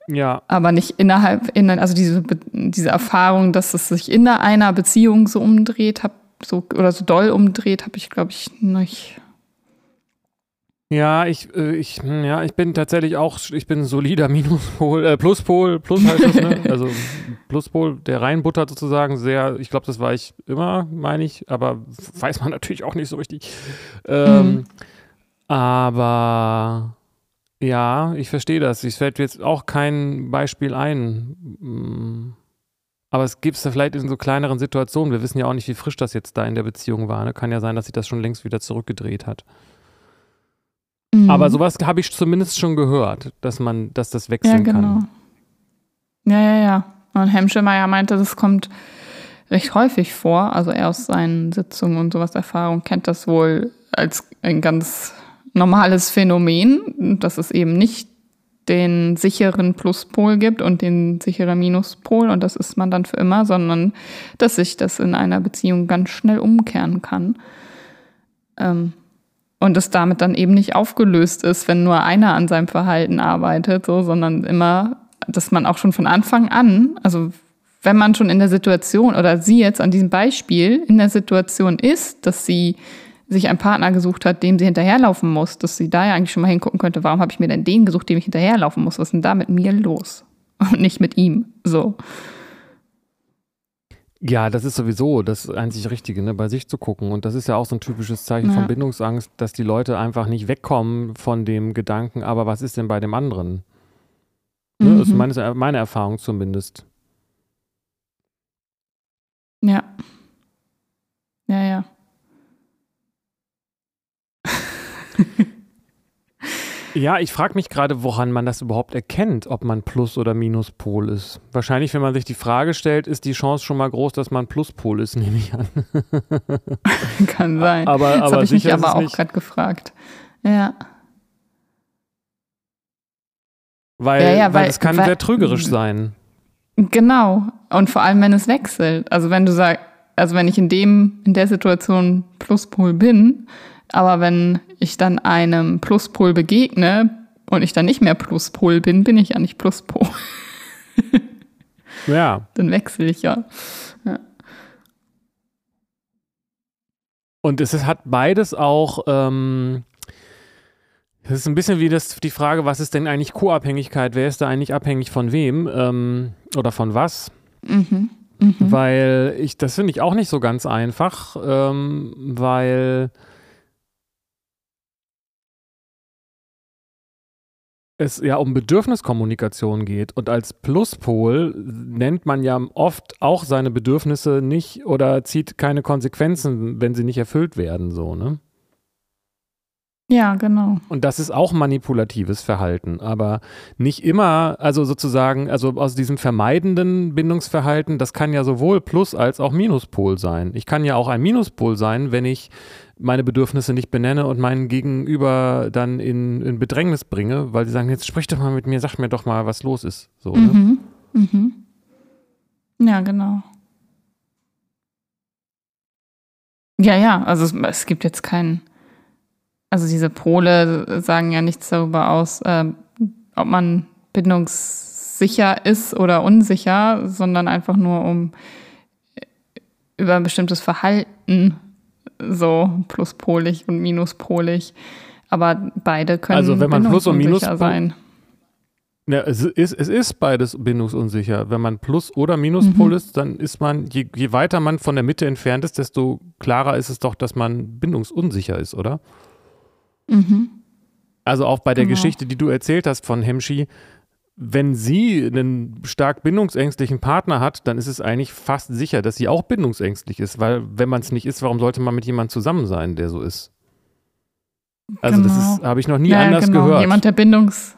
Ja, aber nicht innerhalb, in, also diese, diese Erfahrung, dass es sich in einer Beziehung so umdreht, hab, so, oder so doll umdreht, habe ich, glaube ich, nicht. Ja, ich, äh, ich, hm, ja, ich bin tatsächlich auch, ich bin ein solider Minuspol, äh, Pluspol, Plus heißt das, ne? Also Pluspol, der reinbuttert sozusagen sehr, ich glaube, das war ich immer, meine ich, aber weiß man natürlich auch nicht so richtig. Ähm, Mhm. Aber ja, ich verstehe das. Es fällt mir jetzt auch kein Beispiel ein. Mm. Aber es gibt es da vielleicht in so kleineren Situationen. Wir wissen ja auch nicht, wie frisch das jetzt da in der Beziehung war. Ne? Kann ja sein, dass sich das schon längst wieder zurückgedreht hat. Mhm. Aber sowas habe ich zumindest schon gehört, dass man, dass das Ja, wechseln genau. kann. Ja, ja, ja. Und Hemschemeyer meinte, das kommt recht häufig vor. Also er aus seinen Sitzungen und sowas Erfahrung kennt das wohl als ein ganz normales Phänomen, dass es eben nicht den sicheren Pluspol gibt und den sicheren Minuspol und das ist man dann für immer, sondern dass sich das in einer Beziehung ganz schnell umkehren kann. Ähm, und es damit dann eben nicht aufgelöst ist, wenn nur einer an seinem Verhalten arbeitet, so, sondern immer, dass man auch schon von Anfang an, also wenn man schon in der Situation oder sie jetzt an diesem Beispiel in der Situation ist, dass sie sich einen Partner gesucht hat, dem sie hinterherlaufen muss, dass sie da ja eigentlich schon mal hingucken könnte, warum habe ich mir denn den gesucht, dem ich hinterherlaufen muss? Was ist denn da mit mir los? Und nicht mit ihm. So. Ja, das ist sowieso das einzig Richtige, ne? bei sich zu gucken. Und das ist ja auch so ein typisches Zeichen Ja. von Bindungsangst, dass die Leute einfach nicht wegkommen von dem Gedanken, aber was ist denn bei dem anderen? Ne? Das ist Mhm. meine, meine Erfahrung zumindest. Ja. Ja, ja. Ja, ich frage mich gerade, woran man das überhaupt erkennt, ob man Plus- oder Minuspol ist. Wahrscheinlich, wenn man sich die Frage stellt, ist die Chance schon mal groß, dass man Pluspol ist, nehme ich an. Kann sein. Aber, das habe ich mich aber auch gerade gefragt. Ja. Weil, Ja, ja, weil weil- es kann weil- sehr trügerisch sein. Genau. Und vor allem, wenn es wechselt. Also wenn du sagst, also wenn ich in dem, in der Situation Pluspol bin, aber wenn ich dann einem Pluspol begegne und ich dann nicht mehr Pluspol bin, bin ich ja nicht Pluspol. Ja. Dann wechsle ich ja. Und es ist, hat beides auch, ähm, das ist ein bisschen wie das, die Frage, was ist denn eigentlich Co-Abhängigkeit? Wer ist da eigentlich abhängig von wem ähm, oder von was? Mhm. Mhm. Weil ich, das finde ich auch nicht so ganz einfach, ähm, weil es ja um Bedürfniskommunikation geht. Und als Pluspol nennt man ja oft auch seine Bedürfnisse nicht oder zieht keine Konsequenzen, wenn sie nicht erfüllt werden, so, ne? Ja, genau. Und das ist auch manipulatives Verhalten, aber nicht immer, also sozusagen, also aus diesem vermeidenden Bindungsverhalten, das kann ja sowohl Plus- als auch Minuspol sein. Ich kann ja auch ein Minuspol sein, wenn ich meine Bedürfnisse nicht benenne und meinen Gegenüber dann in, in Bedrängnis bringe, weil sie sagen, jetzt sprich doch mal mit mir, sag mir doch mal, was los ist. So, ne? Mhm. Mhm. Ja, genau. Ja, ja, also es, es gibt jetzt keinen, also diese Pole sagen ja nichts darüber aus, äh, ob man bindungssicher ist oder unsicher, sondern einfach nur um äh, über ein bestimmtes Verhalten so pluspolig und minuspolig. Aber beide können Also wenn man Plus- und Minuspol- sein. Ja, es ist, es ist beides bindungsunsicher. Wenn man Plus- oder Minuspol Mhm. ist, dann ist man, je, je weiter man von der Mitte entfernt ist, desto klarer ist es doch, dass man bindungsunsicher ist, oder? Mhm. Also auch bei der Genau. Geschichte, die du erzählt hast von Hemshi, wenn sie einen stark bindungsängstlichen Partner hat, dann ist es eigentlich fast sicher, dass sie auch bindungsängstlich ist, weil wenn man es nicht ist, warum sollte man mit jemandem zusammen sein, der so ist? Also das Genau. ist, habe ich noch nie Ja, anders genau. gehört. Jemand, der, Bindungs,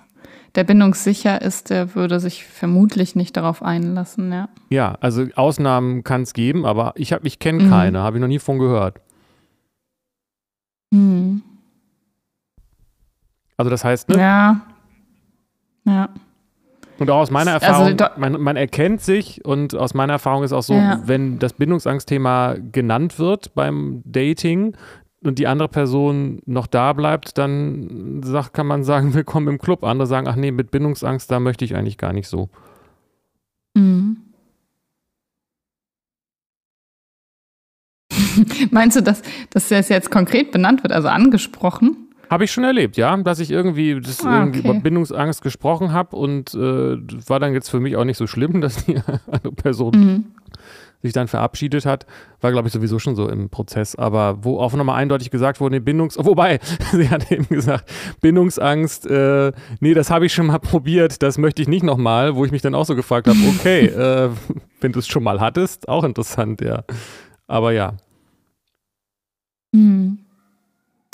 der bindungssicher ist, der würde sich vermutlich nicht darauf einlassen, ja. ja, also Ausnahmen kann es geben, aber ich, hab- ich kenne Mhm. keine, habe ich noch nie von gehört. Hm. Also das heißt, ne? Ja. Ja. Und auch aus meiner Also Erfahrung, da- man, man erkennt sich und aus meiner Erfahrung ist auch so, Ja. wenn das Bindungsangstthema genannt wird beim Dating und die andere Person noch da bleibt, dann sagt, kann man sagen, willkommen im Club. Andere sagen, ach nee, mit Bindungsangst, da möchte ich eigentlich gar nicht so. Mhm. Meinst du, dass, dass das jetzt konkret benannt wird, also angesprochen? Habe ich schon erlebt, ja, dass ich irgendwie, das Ah, irgendwie okay. über Bindungsangst gesprochen habe und äh, war dann jetzt für mich auch nicht so schlimm, dass die andere Person Mhm. sich dann verabschiedet hat, war glaube ich sowieso schon so im Prozess, aber wo auch nochmal eindeutig gesagt wurde, nee, Bindungs, wobei, sie hat eben gesagt, Bindungsangst, äh, nee, das habe ich schon mal probiert, das möchte ich nicht nochmal, wo ich mich dann auch so gefragt habe, okay, äh, wenn du es schon mal hattest, auch interessant, ja. Aber ja, Mhm.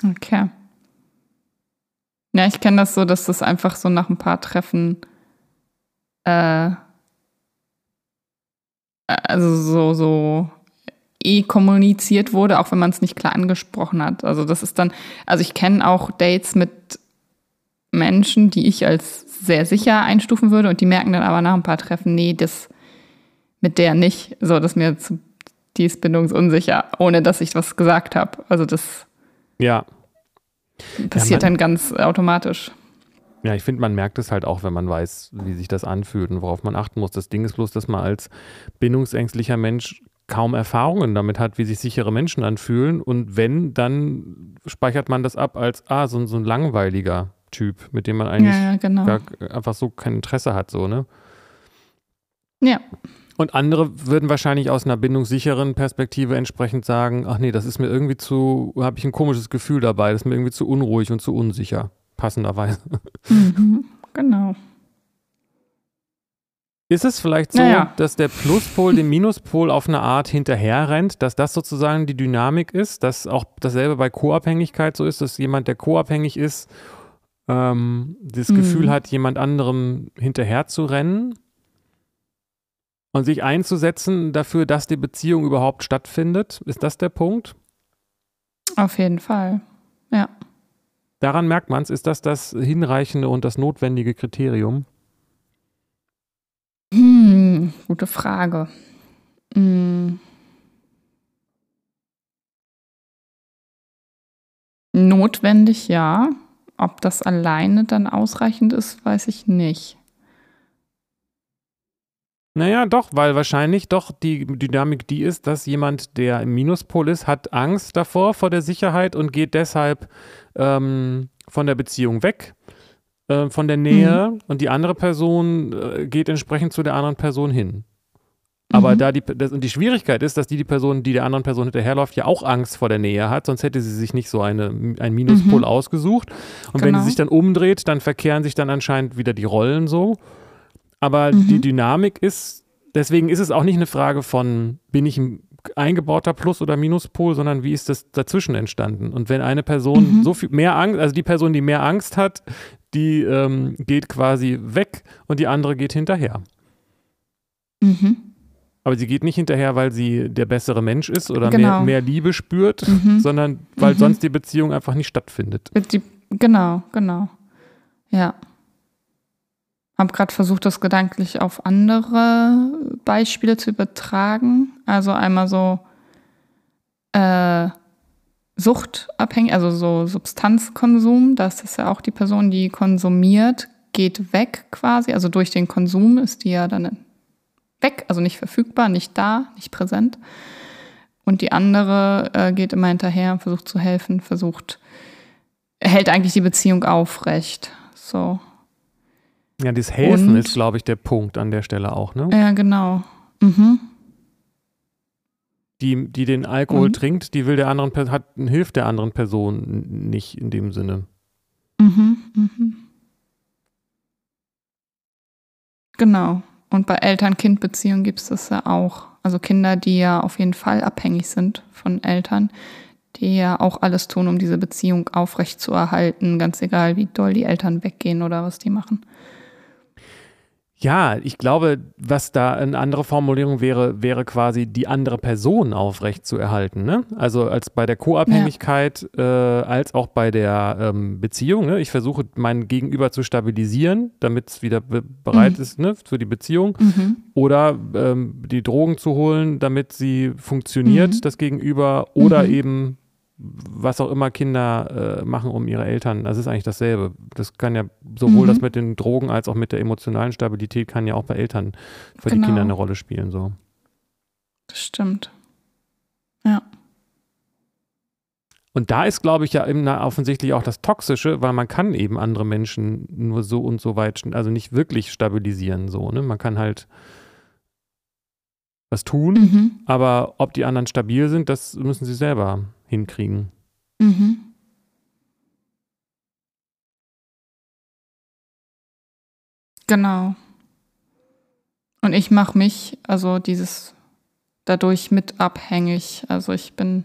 Okay. Ja, ich kenne das so, dass das einfach so nach ein paar Treffen äh, also so, so eh kommuniziert wurde, auch wenn man es nicht klar angesprochen hat. Also das ist dann, also ich kenne auch Dates mit Menschen, die ich als sehr sicher einstufen würde und die merken dann aber nach ein paar Treffen, nee, das mit der nicht. So, das ist mir zu, die ist bindungsunsicher, ohne dass ich was gesagt habe. Also das ja. Passiert man- dann ganz automatisch. Ja, ich finde, man merkt es halt auch, wenn man weiß, wie sich das anfühlt und worauf man achten muss. Das Ding ist bloß, dass man als bindungsängstlicher Mensch kaum Erfahrungen damit hat, wie sich sichere Menschen anfühlen. Und wenn, dann speichert man das ab als, ah, so, ein- so ein langweiliger Typ, mit dem man eigentlich Ja, ja, genau. gar, einfach so kein Interesse hat, so, ne? Ja. Und andere würden wahrscheinlich aus einer bindungssicheren Perspektive entsprechend sagen, ach nee, das ist mir irgendwie zu, habe ich ein komisches Gefühl dabei, das ist mir irgendwie zu unruhig und zu unsicher, passenderweise. Mhm. Genau. Ist es vielleicht so, Naja. dass der Pluspol dem Minuspol auf eine Art hinterherrennt, dass das sozusagen die Dynamik ist, dass auch dasselbe bei Co-Abhängigkeit so ist, dass jemand, der co-abhängig ist, ähm, das Mhm. Gefühl hat, jemand anderem hinterher zu rennen und sich einzusetzen dafür, dass die Beziehung überhaupt stattfindet. Ist das der Punkt? Auf jeden Fall. Ja. Daran merkt man es. Ist das das hinreichende und das notwendige Kriterium? Hm, gute Frage. Hm. Notwendig, ja. Ob das alleine dann ausreichend ist, weiß ich nicht. Naja, doch, weil wahrscheinlich doch die Dynamik die ist, dass jemand, der im Minuspol ist, hat Angst davor, vor der Sicherheit und geht deshalb ähm, von der Beziehung weg, äh, von der Nähe und die andere Person äh, geht entsprechend zu der anderen Person hin. Aber Mhm. da die, das, und die Schwierigkeit ist, dass die, die Person, die der anderen Person hinterherläuft, ja auch Angst vor der Nähe hat, sonst hätte sie sich nicht so eine, ein Minuspol Mhm. ausgesucht. Und wenn Genau. sie sich dann umdreht, dann verkehren sich dann anscheinend wieder die Rollen so. Aber Mhm. die Dynamik ist, deswegen ist es auch nicht eine Frage von, bin ich ein eingebauter Plus- oder Minuspol, sondern wie ist das dazwischen entstanden? Und wenn eine Person Mhm. so viel mehr Angst, also die Person, die mehr Angst hat, die ähm, geht quasi weg und die andere geht hinterher. Mhm. Aber sie geht nicht hinterher, weil sie der bessere Mensch ist oder mehr, Genau. mehr Liebe spürt, Mhm. sondern weil Mhm. sonst die Beziehung einfach nicht stattfindet. Die, genau, genau. Ja. Hab gerade versucht, das gedanklich auf andere Beispiele zu übertragen. Also einmal so äh, suchtabhängig, also so Substanzkonsum. Das ist ja auch die Person, die konsumiert, geht weg quasi. Also durch den Konsum ist die ja dann weg, also nicht verfügbar, nicht da, nicht präsent. Und die andere äh, geht immer hinterher, versucht zu helfen, versucht hält eigentlich die Beziehung aufrecht. So. Ja, das Helfen Und- ist, glaube ich, der Punkt an der Stelle auch, ne? Ja, genau. Mhm. Die, die den Alkohol Und? trinkt, die will der anderen Person, hat, hilft der anderen Person nicht in dem Sinne. Mhm. Mhm. Genau. Und bei Eltern-Kind-Beziehungen gibt es das ja auch. Also Kinder, die ja auf jeden Fall abhängig sind von Eltern, die ja auch alles tun, um diese Beziehung aufrecht zu erhalten, ganz egal, wie doll die Eltern weggehen oder was die machen. Ja, ich glaube, was da eine andere Formulierung wäre, wäre quasi die andere Person aufrecht zu erhalten. Ne? Also als bei der Co-Abhängigkeit, äh, als auch bei der ähm, Beziehung. Ne? Ich versuche mein Gegenüber zu stabilisieren, damit es wieder be bereit Mhm. ist ne, für die Beziehung. Mhm. Oder ähm, die Drogen zu holen, damit sie funktioniert, Mhm. das Gegenüber. Oder Mhm. eben was auch immer Kinder äh, machen, um ihre Eltern. Das ist eigentlich dasselbe. Das kann ja sowohl Mhm. das mit den Drogen als auch mit der emotionalen Stabilität kann ja auch bei Eltern für die Genau. Kinder eine Rolle spielen. So. Das stimmt. Ja. Und da ist, glaube ich, ja eben offensichtlich auch das Toxische, weil man kann eben andere Menschen nur so und so weit, also nicht wirklich stabilisieren. So, ne? Man kann halt was tun, Mhm. aber ob die anderen stabil sind, das müssen sie selber hinkriegen. Mhm. Genau. Und ich mache mich, also dieses dadurch mit abhängig. Also ich bin,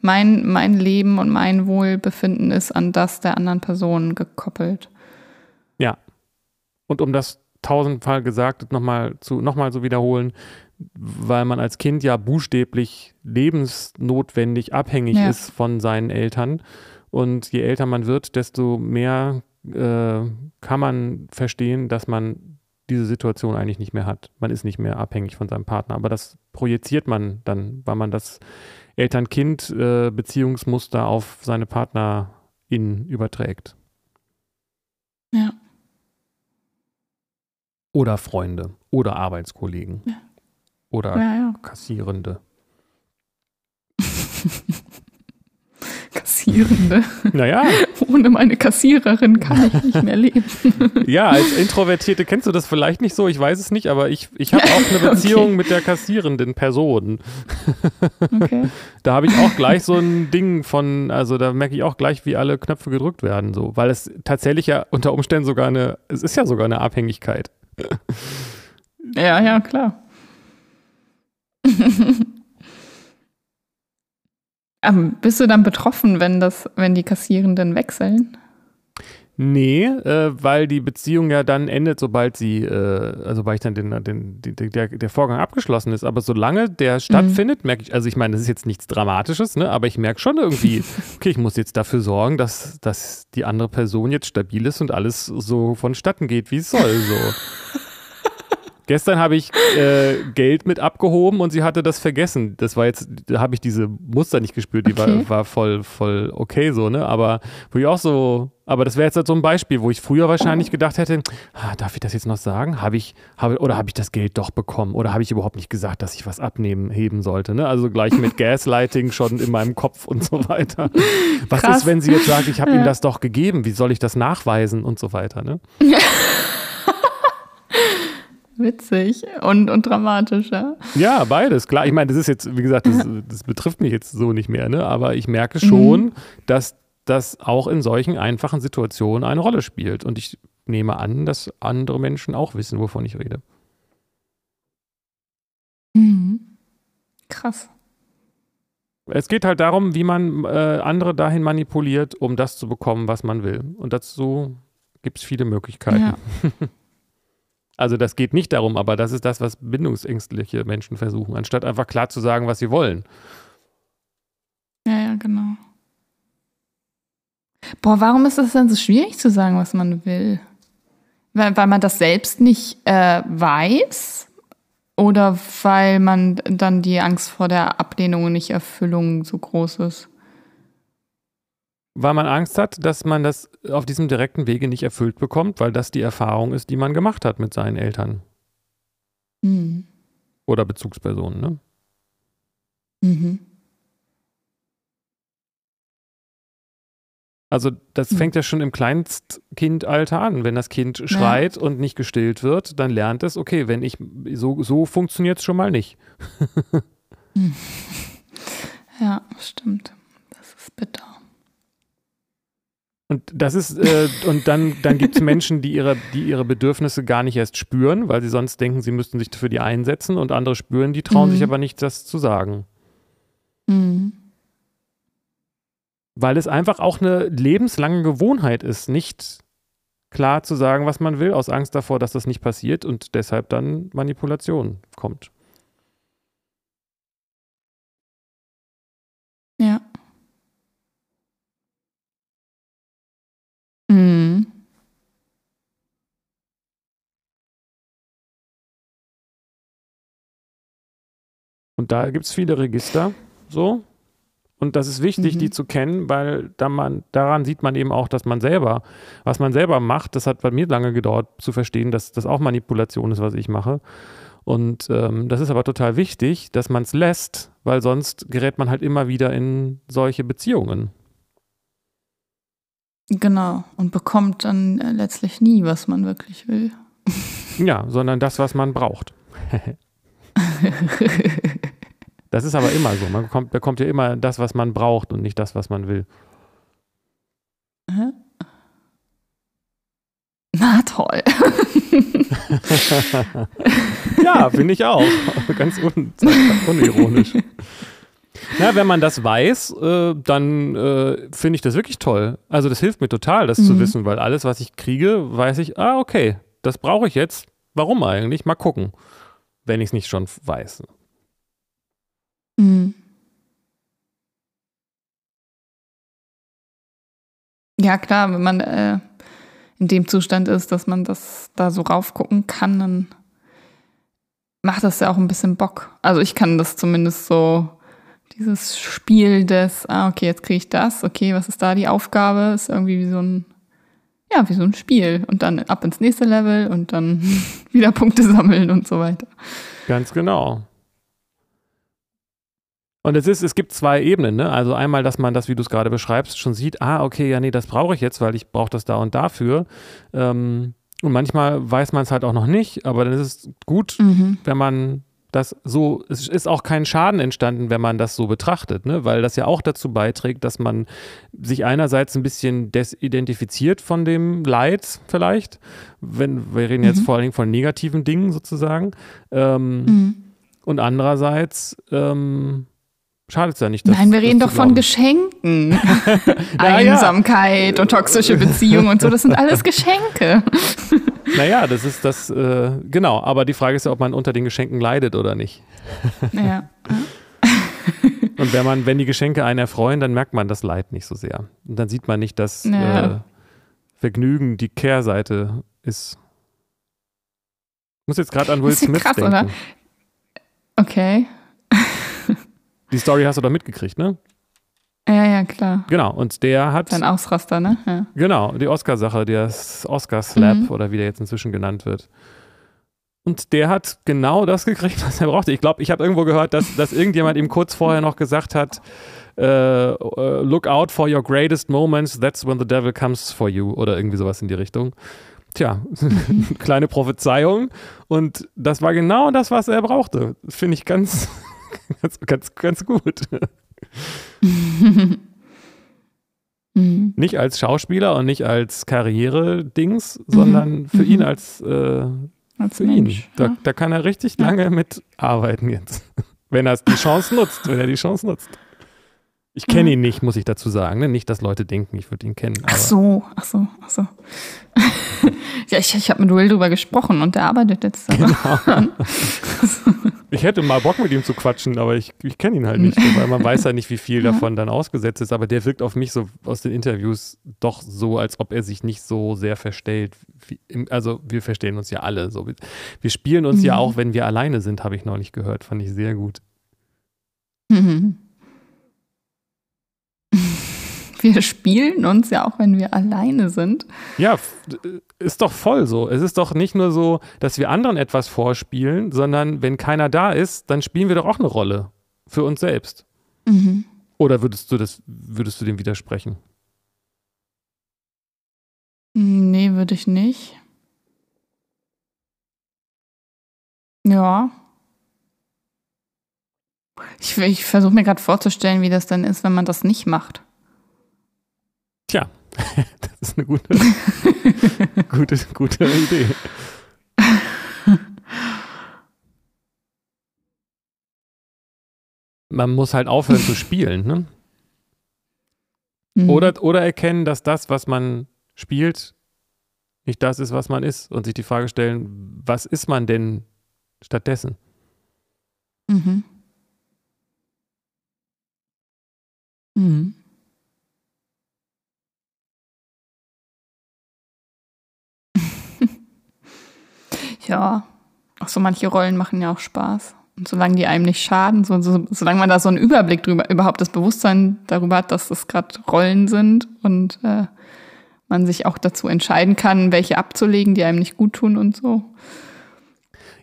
mein, mein Leben und mein Wohlbefinden ist an das der anderen Person gekoppelt. Und um das tausendfach gesagt nochmal zu nochmal zu wiederholen, weil man als Kind ja buchstäblich lebensnotwendig abhängig Ja. ist von seinen Eltern. Und je älter man wird, desto mehr äh, kann man verstehen, dass man diese Situation eigentlich nicht mehr hat. Man ist nicht mehr abhängig von seinem Partner. Aber das projiziert man dann, weil man das Eltern-Kind-Beziehungsmuster auf seine Partnerin überträgt. Ja. Oder Freunde oder Arbeitskollegen Ja. Oder Ja, ja. Kassierende. Kassierende. Naja, Ohne meine Kassiererin kann ich nicht mehr leben. ja, als Introvertierte kennst du das vielleicht nicht so, ich weiß es nicht, aber ich, ich habe auch eine Beziehung Okay. mit der kassierenden Person. Okay. Da habe ich auch gleich so ein Ding von, also da merke ich auch gleich, wie alle Knöpfe gedrückt werden, so, weil es tatsächlich ja unter Umständen sogar eine, es ist ja sogar eine Abhängigkeit. Ja, ja, klar. Ähm, bist du dann betroffen, wenn das, wenn die Kassierenden wechseln? Nee, äh, weil die Beziehung ja dann endet, sobald sie, äh, also weil ich dann den, den, den, der, der Vorgang abgeschlossen ist. Aber solange der stattfindet, mhm. merke ich, also ich meine, das ist jetzt nichts Dramatisches, ne? aber ich merke schon irgendwie, okay, ich muss jetzt dafür sorgen, dass, dass die andere Person jetzt stabil ist und alles so vonstatten geht, wie es soll. So. Gestern habe ich äh, Geld mit abgehoben und sie hatte das vergessen. Das war jetzt, da habe ich diese Muster nicht gespürt, die okay. war, war voll, voll okay so, ne? Aber wo ich auch so, aber das wäre jetzt halt so ein Beispiel, wo ich früher wahrscheinlich gedacht hätte, ah, darf ich das jetzt noch sagen? Habe ich, habe, oder habe ich das Geld doch bekommen? Oder habe ich überhaupt nicht gesagt, dass ich was abnehmen, heben sollte? Ne? Also gleich mit Gaslighting schon in meinem Kopf und so weiter. Was Krass. ist, wenn sie jetzt sagt, ich habe ja. ihm das doch gegeben? Wie soll ich das nachweisen und so weiter? Ne? Witzig und, und dramatisch, ja. Ja, beides, klar. Ich meine, das ist jetzt, wie gesagt, das, das betrifft mich jetzt so nicht mehr, ne? aber ich merke schon, mhm. dass das auch in solchen einfachen Situationen eine Rolle spielt. Und ich nehme an, dass andere Menschen auch wissen, wovon ich rede. Mhm. Krass. Es geht halt darum, wie man äh, andere dahin manipuliert, um das zu bekommen, was man will. Und dazu gibt es viele Möglichkeiten. Ja. Also das geht nicht darum, aber das ist das, was bindungsängstliche Menschen versuchen, anstatt einfach klar zu sagen, was sie wollen. Ja, ja, genau. Boah, warum ist es denn so schwierig zu sagen, was man will? Weil, weil man das selbst nicht äh, weiß oder weil man dann die Angst vor der Ablehnung und Nicht-Erfüllung so groß ist? Weil man Angst hat, dass man das auf diesem direkten Wege nicht erfüllt bekommt, weil das die Erfahrung ist, die man gemacht hat mit seinen Eltern. Mhm. Oder Bezugspersonen, ne? Mhm. Also das mhm. fängt ja schon im Kleinstkindalter an. Wenn das Kind schreit ja. und nicht gestillt wird, dann lernt es, okay, wenn ich so, so funktioniert es schon mal nicht. Hm. ja, stimmt. Das ist bitter. Und das ist, äh, und dann, dann gibt es Menschen, die ihre, die ihre Bedürfnisse gar nicht erst spüren, weil sie sonst denken, sie müssten sich für die einsetzen und andere spüren, die trauen mhm. sich aber nicht, das zu sagen. Mhm. Weil es einfach auch eine lebenslange Gewohnheit ist, nicht klar zu sagen, was man will, aus Angst davor, dass das nicht passiert und deshalb dann Manipulation kommt. Ja. Mhm. Und da gibt es viele Register, so. Und das ist wichtig, mhm. die zu kennen, weil da man, daran sieht man eben auch, dass man selber, was man selber macht, das hat bei mir lange gedauert zu verstehen, dass das auch Manipulation ist, was ich mache. Und ähm, das ist aber total wichtig, dass man es lässt, weil sonst gerät man halt immer wieder in solche Beziehungen. Genau, und bekommt dann äh, letztlich nie, was man wirklich will. Ja, sondern das, was man braucht. das ist aber immer so. Man bekommt, bekommt ja immer das, was man braucht und nicht das, was man will. Na toll. ja, finde ich auch. Ganz un unironisch. Ja, wenn man das weiß, äh, dann äh, finde ich das wirklich toll. Also das hilft mir total, das mhm. zu wissen, weil alles, was ich kriege, weiß ich, ah, okay, das brauche ich jetzt. Warum eigentlich? Mal gucken, wenn ich es nicht schon weiß. Mhm. Ja, klar, wenn man äh, in dem Zustand ist, dass man das da so raufgucken kann, dann macht das ja auch ein bisschen Bock. Also ich kann das zumindest so dieses Spiel des, ah, okay, jetzt kriege ich das, okay, was ist da die Aufgabe? Ist irgendwie wie so ein, ja, wie so ein Spiel. Und dann ab ins nächste Level und dann wieder Punkte sammeln und so weiter. Ganz genau. Und es ist, es gibt zwei Ebenen, ne? Also einmal, dass man das, wie du es gerade beschreibst, schon sieht, ah, okay, ja, nee, das brauche ich jetzt, weil ich brauche das da und dafür. Ähm, und manchmal weiß man es halt auch noch nicht, aber dann ist es gut, mhm. wenn man das so, es ist auch kein Schaden entstanden, wenn man das so betrachtet, ne? weil das ja auch dazu beiträgt, dass man sich einerseits ein bisschen desidentifiziert von dem Leid vielleicht, wenn wir reden jetzt mhm. vor allen Dingen von negativen Dingen sozusagen, ähm, mhm. und andererseits ähm, schadet es ja nicht. Das, Nein, wir reden das doch von. Geschenken. Ja. Einsamkeit und toxische Beziehungen und so, das sind alles Geschenke. Naja, das ist das, äh, genau. Aber die Frage ist ja, ob man unter den Geschenken leidet oder nicht. Ja. Und wenn man, wenn die Geschenke einen erfreuen, dann merkt man das Leid nicht so sehr. Und dann sieht man nicht, dass Ja. äh, Vergnügen die Kehrseite ist. Ich muss jetzt gerade an Will Das ist Smith krass, denken. oder? Okay. Die Story hast du da mitgekriegt, ne? Ja, ja, klar. Genau. Und der hat, Sein Ausraster, ne? Ja. genau, die Oscar-Sache, der Oscar-Slap Mhm. oder wie der jetzt inzwischen genannt wird. Und der hat genau das gekriegt, was er brauchte. Ich glaube, ich habe irgendwo gehört, dass, dass irgendjemand ihm kurz vorher noch gesagt hat, äh, äh, look out for your greatest moments, that's when the devil comes for you oder irgendwie sowas in die Richtung. Tja, kleine Prophezeiung und das war genau das, was er brauchte. Finde ich ganz, ganz, ganz, ganz gut. Mhm. Nicht als Schauspieler und nicht als Karriere-Dings, sondern für ihn als äh, Als für Mensch. ihn. Da, ja. da kann er richtig lange mit arbeiten jetzt. Wenn er die Chance nutzt, wenn er die Chance nutzt. Ich kenne Ja. ihn nicht, muss ich dazu sagen. Ne? Nicht, dass Leute denken, ich würde ihn kennen. Ach so, ach so, ach so. ja, ich, ich habe mit Will drüber gesprochen und der arbeitet jetzt daran. Ich hätte mal Bock mit ihm zu quatschen, aber ich, ich kenne ihn halt nicht, weil man weiß ja nicht, wie viel Ja. davon dann ausgesetzt ist. Aber der wirkt auf mich so aus den Interviews doch so, als ob er sich nicht so sehr verstellt. Im- also wir verstehen uns ja alle. So. Wir- spielen uns ja Mhm. auch, wenn wir alleine sind, habe ich neulich gehört. Fand ich sehr gut. Mhm. Wir spielen uns ja auch, wenn wir alleine sind. Ja, äh, ist doch voll so. Es ist doch nicht nur so, dass wir anderen etwas vorspielen, sondern wenn keiner da ist, dann spielen wir doch auch eine Rolle für uns selbst. Mhm. Oder würdest du das, würdest du dem widersprechen? Nee, würde ich nicht. Ja. Ich, ich versuche mir gerade vorzustellen, wie das dann ist, wenn man das nicht macht. Tja, das ist eine gute, gute, gute Idee. Man muss halt aufhören zu spielen, ne? Mhm. Oder, oder erkennen, dass das, was man spielt, nicht das ist, was man ist. Und sich die Frage stellen, was ist man denn stattdessen? Mhm. Mhm. Ja, auch so manche Rollen machen ja auch Spaß. Und solange die einem nicht schaden, so, so, solange man da so einen Überblick drüber, überhaupt das Bewusstsein darüber hat, dass das gerade Rollen sind und äh, man sich auch dazu entscheiden kann, welche abzulegen, die einem nicht gut tun und so.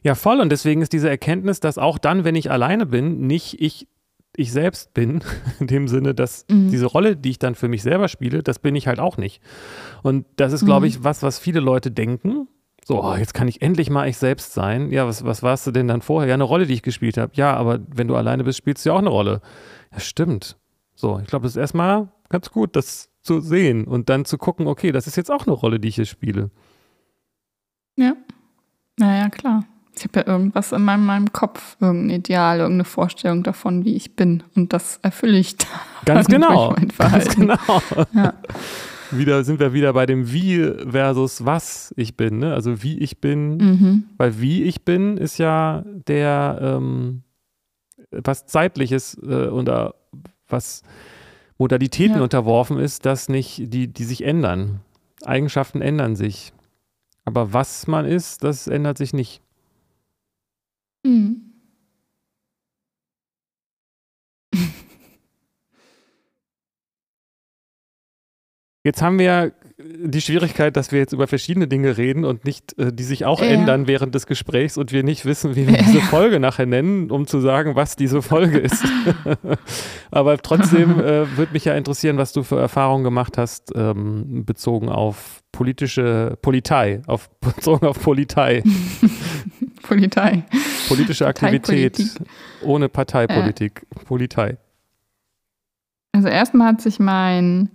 Ja, voll. Und deswegen ist diese Erkenntnis, dass auch dann, wenn ich alleine bin, nicht ich, ich selbst bin, in dem Sinne, dass Mhm. diese Rolle, die ich dann für mich selber spiele, das bin ich halt auch nicht. Und das ist, glaube Mhm. ich, was, was viele Leute denken. So, oh, jetzt kann ich endlich mal ich selbst sein. Ja, was, was warst du denn dann vorher? Ja, eine Rolle, die ich gespielt habe. Ja, aber wenn du alleine bist, spielst du ja auch eine Rolle. Ja, stimmt. So, ich glaube, das ist erstmal ganz gut, das zu sehen und dann zu gucken, okay, das ist jetzt auch eine Rolle, die ich hier spiele. Ja. Naja, klar. Ich habe ja irgendwas in meinem, meinem Kopf, irgendein Ideal, irgendeine Vorstellung davon, wie ich bin. Und das erfülle ich dann Ganz genau. Ganz genau. Ja. Wieder sind wir wieder bei dem Wie versus was ich bin, ne? Also wie ich bin, Mhm. weil wie ich bin ist ja der ähm, was zeitliches äh, oder was Modalitäten Ja. unterworfen ist, das nicht, die, die sich ändern. Eigenschaften ändern sich. Aber was man ist, das ändert sich nicht. Mhm. Jetzt haben wir die Schwierigkeit, dass wir jetzt über verschiedene Dinge reden und nicht, äh, die sich auch Ja. ändern während des Gesprächs und wir nicht wissen, wie wir diese Folge nachher nennen, um zu sagen, was diese Folge ist. Aber trotzdem äh, würde mich ja interessieren, was du für Erfahrungen gemacht hast, ähm, bezogen auf politische Politei, auf, bezogen auf Politei, Polizei. politische Aktivität ohne Parteipolitik, Politei. Also erstmal hat sich mein,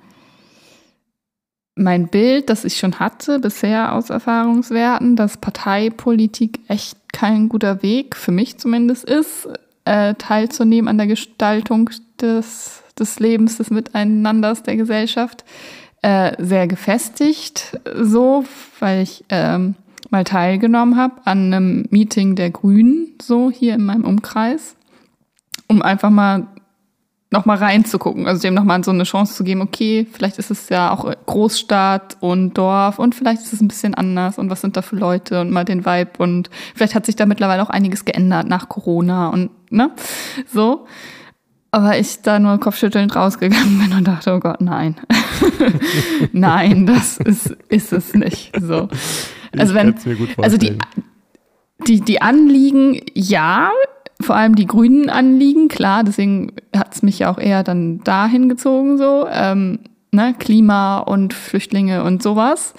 mein Bild, das ich schon hatte bisher aus Erfahrungswerten, dass Parteipolitik echt kein guter Weg, für mich zumindest ist, äh, teilzunehmen an der Gestaltung des, des Lebens, des Miteinanders der Gesellschaft, äh, sehr gefestigt, so, weil ich ähm, mal teilgenommen habe an einem Meeting der Grünen, so hier in meinem Umkreis, um einfach mal noch mal reinzugucken, also dem noch mal so eine Chance zu geben, okay, vielleicht ist es ja auch Großstadt und Dorf und vielleicht ist es ein bisschen anders und was sind da für Leute und mal den Vibe und vielleicht hat sich da mittlerweile auch einiges geändert nach Corona und ne, so. Aber ich da nur kopfschüttelnd rausgegangen bin und dachte, oh Gott, nein. nein, das ist, ist es nicht. So. Also wenn, also die, die, die Anliegen, ja, vor allem die grünen Anliegen, klar, deswegen hat es mich ja auch eher dann dahin gezogen, so, ähm, ne, Klima und Flüchtlinge und sowas.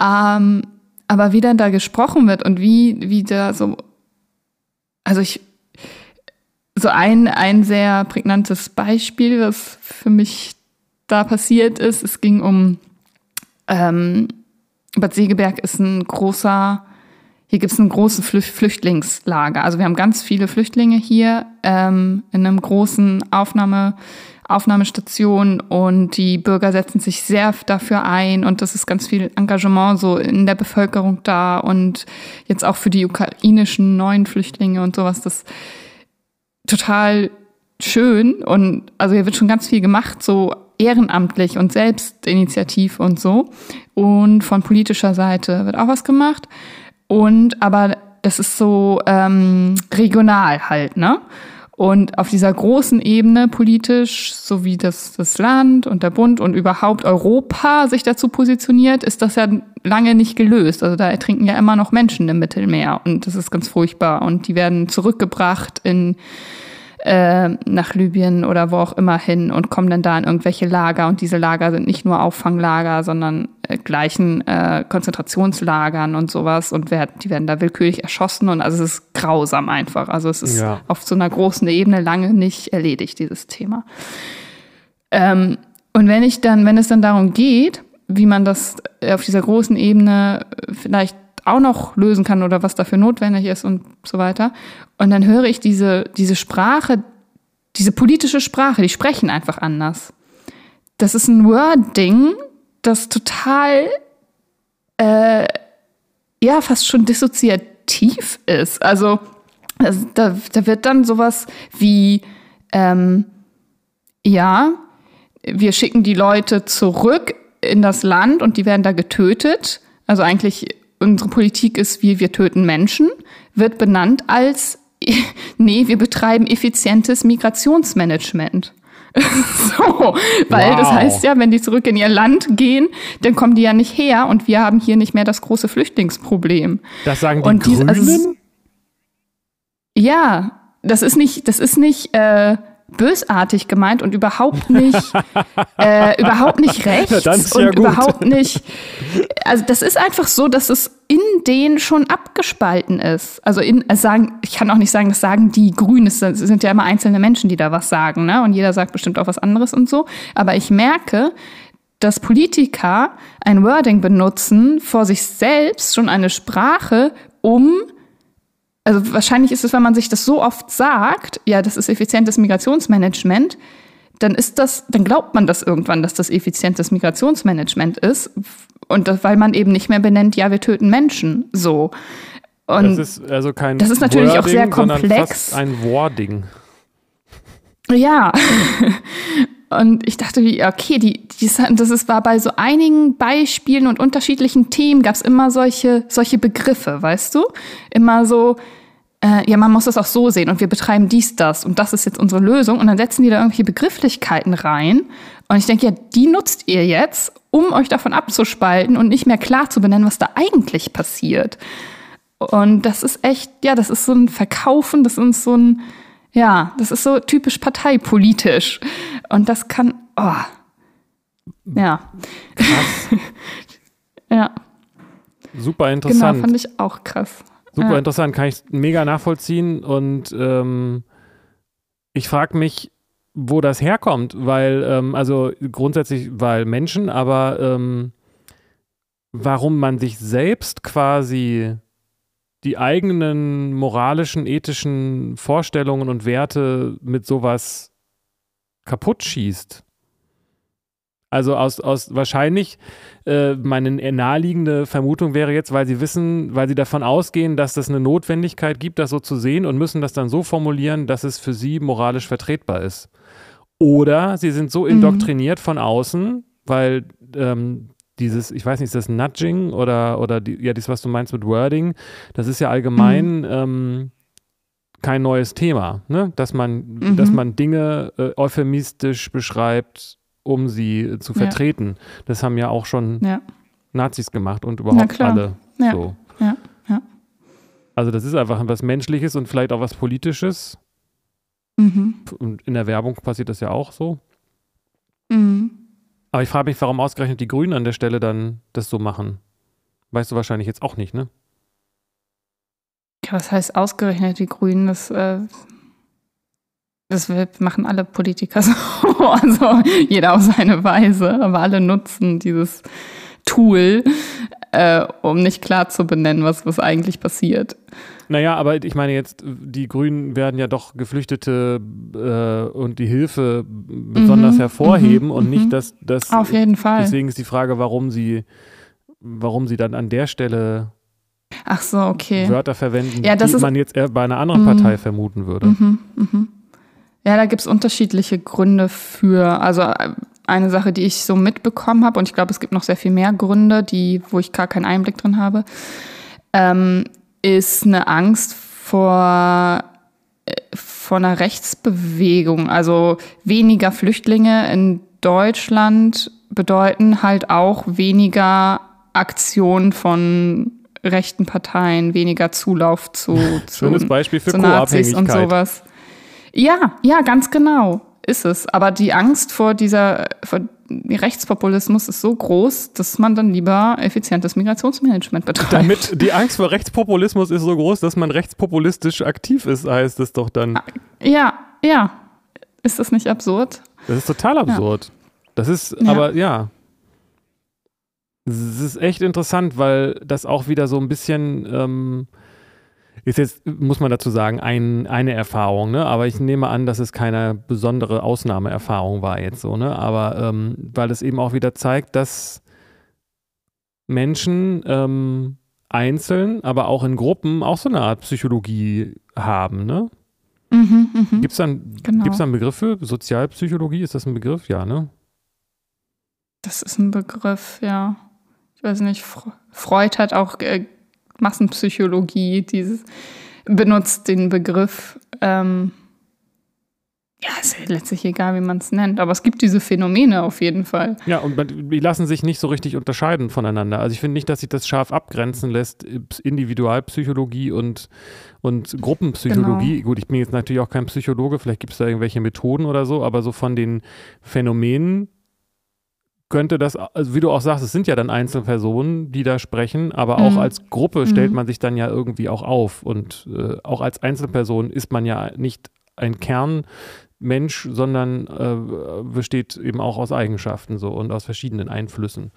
Ähm, aber wie dann da gesprochen wird und wie, wie da so, also ich, so ein, ein sehr prägnantes Beispiel, was für mich da passiert ist, es ging um, ähm, Bad Segeberg ist ein großer, hier gibt es ein großes Flüchtlingslager. Also wir haben ganz viele Flüchtlinge hier ähm, in einem großen Aufnahme, Aufnahmestation und die Bürger setzen sich sehr dafür ein und das ist ganz viel Engagement so in der Bevölkerung da und jetzt auch für die ukrainischen neuen Flüchtlinge und sowas. Das total schön und also hier wird schon ganz viel gemacht, so ehrenamtlich und Selbstinitiativ und so. Und von politischer Seite wird auch was gemacht. Und aber das ist so ähm, regional halt, ne? Und auf dieser großen Ebene politisch, so wie das, das Land und der Bund und überhaupt Europa sich dazu positioniert, ist das ja lange nicht gelöst. Also da ertrinken ja immer noch Menschen im Mittelmeer und das ist ganz furchtbar. Und die werden zurückgebracht in äh, nach Libyen oder wo auch immer hin und kommen dann da in irgendwelche Lager. Und diese Lager sind nicht nur Auffanglager, sondern äh, gleichen äh, Konzentrationslagern und sowas. Und werden, die werden da willkürlich erschossen. Und also es ist grausam einfach. Also es ist ja. auf so einer großen Ebene lange nicht erledigt, dieses Thema. Ähm, und wenn ich dann, wenn es dann darum geht, wie man das auf dieser großen Ebene vielleicht auch noch lösen kann oder was dafür notwendig ist und so weiter. Und dann höre ich diese, diese Sprache, diese politische Sprache, die sprechen einfach anders. Das ist ein Wording, das total, äh, ja, fast schon dissoziativ ist. Also das, da, da wird dann sowas wie, ähm, ja, wir schicken die Leute zurück in das Land und die werden da getötet. Also eigentlich unsere Politik ist, wie wir töten Menschen, wird benannt als, nee, wir betreiben effizientes Migrationsmanagement. so, weil wow. das heißt ja, wenn die zurück in ihr Land gehen, dann kommen die ja nicht her und wir haben hier nicht mehr das große Flüchtlingsproblem. Das sagen die und Grünen? also, ja, das ist nicht, das ist nicht äh, bösartig gemeint und überhaupt nicht, äh, überhaupt nicht rechts und ja überhaupt nicht. Also das ist einfach so, dass es in denen schon abgespalten ist. Also in, also sagen, ich kann auch nicht sagen, das sagen die Grünen. Es sind ja immer einzelne Menschen, die da was sagen, ne? Und jeder sagt bestimmt auch was anderes und so. Aber ich merke, dass Politiker ein Wording benutzen vor sich selbst schon eine Sprache, um also wahrscheinlich ist es, wenn man sich das so oft sagt, ja, das ist effizientes Migrationsmanagement, dann ist das, dann glaubt man das irgendwann, dass das effizientes Migrationsmanagement ist. Und das, weil man eben nicht mehr benennt, ja, wir töten Menschen. So. Und das ist also kein Das ist natürlich Wording, auch sehr komplex. ein Wording. Ja. Und ich dachte, okay, die, die, das ist, war bei so einigen Beispielen und unterschiedlichen Themen gab es immer solche, solche Begriffe, weißt du? Immer so, äh, ja, man muss das auch so sehen und wir betreiben dies, das und das ist jetzt unsere Lösung. Und dann setzen die da irgendwelche Begrifflichkeiten rein. Und ich denke, ja, die nutzt ihr jetzt, um euch davon abzuspalten und nicht mehr klar zu benennen, was da eigentlich passiert. Und das ist echt, ja, das ist so ein Verkaufen, das ist so ein, ja, das ist so typisch parteipolitisch. Und das kann, oh. Ja. Krass. ja. Super interessant. Genau, fand ich auch krass. Super ja. interessant, kann ich mega nachvollziehen. Und ähm, ich frage mich, wo das herkommt, weil, ähm, also grundsätzlich, weil Menschen, aber ähm, warum man sich selbst quasi die eigenen moralischen, ethischen Vorstellungen und Werte mit sowas kaputt schießt. Also aus, aus wahrscheinlich äh, meine naheliegende Vermutung wäre jetzt, weil sie wissen, weil sie davon ausgehen, dass das eine Notwendigkeit gibt, das so zu sehen und müssen das dann so formulieren, dass es für sie moralisch vertretbar ist. Oder sie sind so mhm. indoktriniert von außen, weil ähm, dieses, ich weiß nicht, ist das Nudging oder, oder die, ja, das, was du meinst mit Wording, das ist ja allgemein mhm. ähm, kein neues Thema, ne? Dass man, mhm. dass man Dinge äh, euphemistisch beschreibt, um sie äh, zu vertreten. Ja. Das haben ja auch schon ja. Nazis gemacht und überhaupt alle. Ja. So. Also das ist einfach was Menschliches und vielleicht auch was Politisches. Mhm. Und in der Werbung passiert das ja auch so. Mhm. Aber ich frage mich, warum ausgerechnet die Grünen an der Stelle dann das so machen. Weißt du wahrscheinlich jetzt auch nicht, ne? Ja, was heißt ausgerechnet die Grünen? Das, äh, das machen alle Politiker so. Also jeder auf seine Weise. Aber alle nutzen dieses Tool, äh, um nicht klar zu benennen, was, was eigentlich passiert. Naja, aber ich meine jetzt, die Grünen werden ja doch Geflüchtete äh, und die Hilfe besonders mhm, hervorheben mhm, und nicht, mhm. dass das. Auf jeden Fall. Deswegen ist die Frage, warum sie, warum sie dann an der Stelle Ach so, okay. Wörter verwenden, ja, die man jetzt eher bei einer anderen Partei mhm. vermuten würde. Mhm, mhm. Ja, da gibt es unterschiedliche Gründe für. Also äh, eine Sache, die ich so mitbekommen habe, und ich glaube, es gibt noch sehr viel mehr Gründe, die, wo ich gar keinen Einblick drin habe, ähm, ist eine Angst vor, äh, vor einer Rechtsbewegung. Also weniger Flüchtlinge in Deutschland bedeuten halt auch weniger Aktion von rechten Parteien, weniger Zulauf zu, zu Schönes Beispiel für Nazis und sowas. Ja, ja, ganz genau ist es. Aber die Angst vor dieser vor Rechtspopulismus ist so groß, dass man dann lieber effizientes Migrationsmanagement betreibt. Damit die Angst vor Rechtspopulismus ist so groß, dass man rechtspopulistisch aktiv ist, heißt es doch dann. Ja, ja. Ist das nicht absurd? Das ist total absurd. Ja. Das ist, ja. aber ja. Es ist echt interessant, weil das auch wieder so ein bisschen ähm, ist jetzt, muss man dazu sagen, ein, eine Erfahrung, ne? Aber ich nehme an, dass es keine besondere Ausnahmeerfahrung war jetzt so, ne? Aber ähm, weil es eben auch wieder zeigt, dass Menschen ähm, einzeln, aber auch in Gruppen auch so eine Art Psychologie haben, ne? Mhm, mh. Gibt es da, genau. da einen Begriff für Sozialpsychologie? Ist das ein Begriff? Ja, ne? Das ist ein Begriff, ja. Ich weiß nicht, Freud hat auch äh, Massenpsychologie, dieses benutzt den Begriff. Ähm, ja, ist ja letztlich egal, wie man es nennt, aber es gibt diese Phänomene auf jeden Fall. Ja, und die lassen sich nicht so richtig unterscheiden voneinander. Also ich finde nicht, dass sich das scharf abgrenzen lässt, Individualpsychologie und, und Gruppenpsychologie. Genau. Gut, ich bin jetzt natürlich auch kein Psychologe, vielleicht gibt es da irgendwelche Methoden oder so, aber so von den Phänomenen könnte das, also wie du auch sagst, es sind ja dann Einzelpersonen, die da sprechen, aber auch mhm. als Gruppe stellt mhm. man sich dann ja irgendwie auch auf. Und äh, auch als Einzelperson ist man ja nicht ein Kernmensch, sondern äh, besteht eben auch aus Eigenschaften so und aus verschiedenen Einflüssen.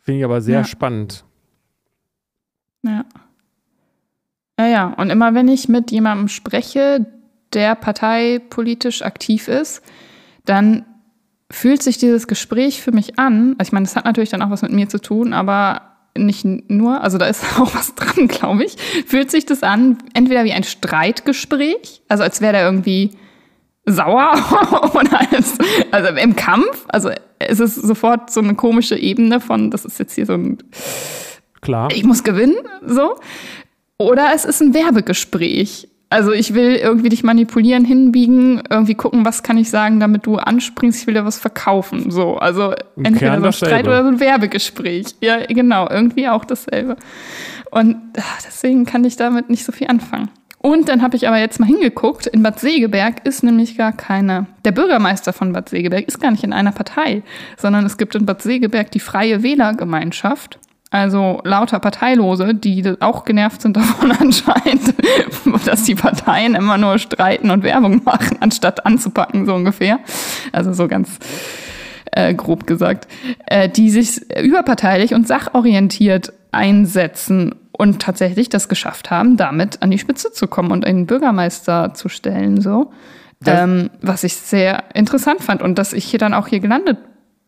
Finde ich aber sehr ja. spannend. Ja. Ja, ja. Und immer wenn ich mit jemandem spreche, der parteipolitisch aktiv ist, dann fühlt sich dieses Gespräch für mich an, also ich meine, das hat natürlich dann auch was mit mir zu tun, aber nicht nur, also da ist auch was dran, glaube ich, fühlt sich das an, entweder wie ein Streitgespräch, also als wäre der irgendwie sauer oder als, also im Kampf, also es ist sofort so eine komische Ebene von, das ist jetzt hier so ein, klar, ich muss gewinnen, so, oder es ist ein Werbegespräch. Also ich will irgendwie dich manipulieren, hinbiegen, irgendwie gucken, was kann ich sagen, damit du anspringst, ich will dir was verkaufen. So, also entweder so ein Streit oder so ein Werbegespräch. Ja, genau, irgendwie auch dasselbe. Und ach, deswegen kann ich damit nicht so viel anfangen. Und dann habe ich aber jetzt mal hingeguckt, in Bad Segeberg ist nämlich gar keine, der Bürgermeister von Bad Segeberg ist gar nicht in einer Partei, sondern es gibt in Bad Segeberg die Freie Wählergemeinschaft. Also lauter Parteilose, die auch genervt sind davon anscheinend, dass die Parteien immer nur streiten und Werbung machen, anstatt anzupacken, so ungefähr. Also so ganz äh, grob gesagt, äh, die sich überparteilich und sachorientiert einsetzen und tatsächlich das geschafft haben, damit an die Spitze zu kommen und einen Bürgermeister zu stellen, so. Ähm, was ich sehr interessant fand und dass ich hier dann auch hier gelandet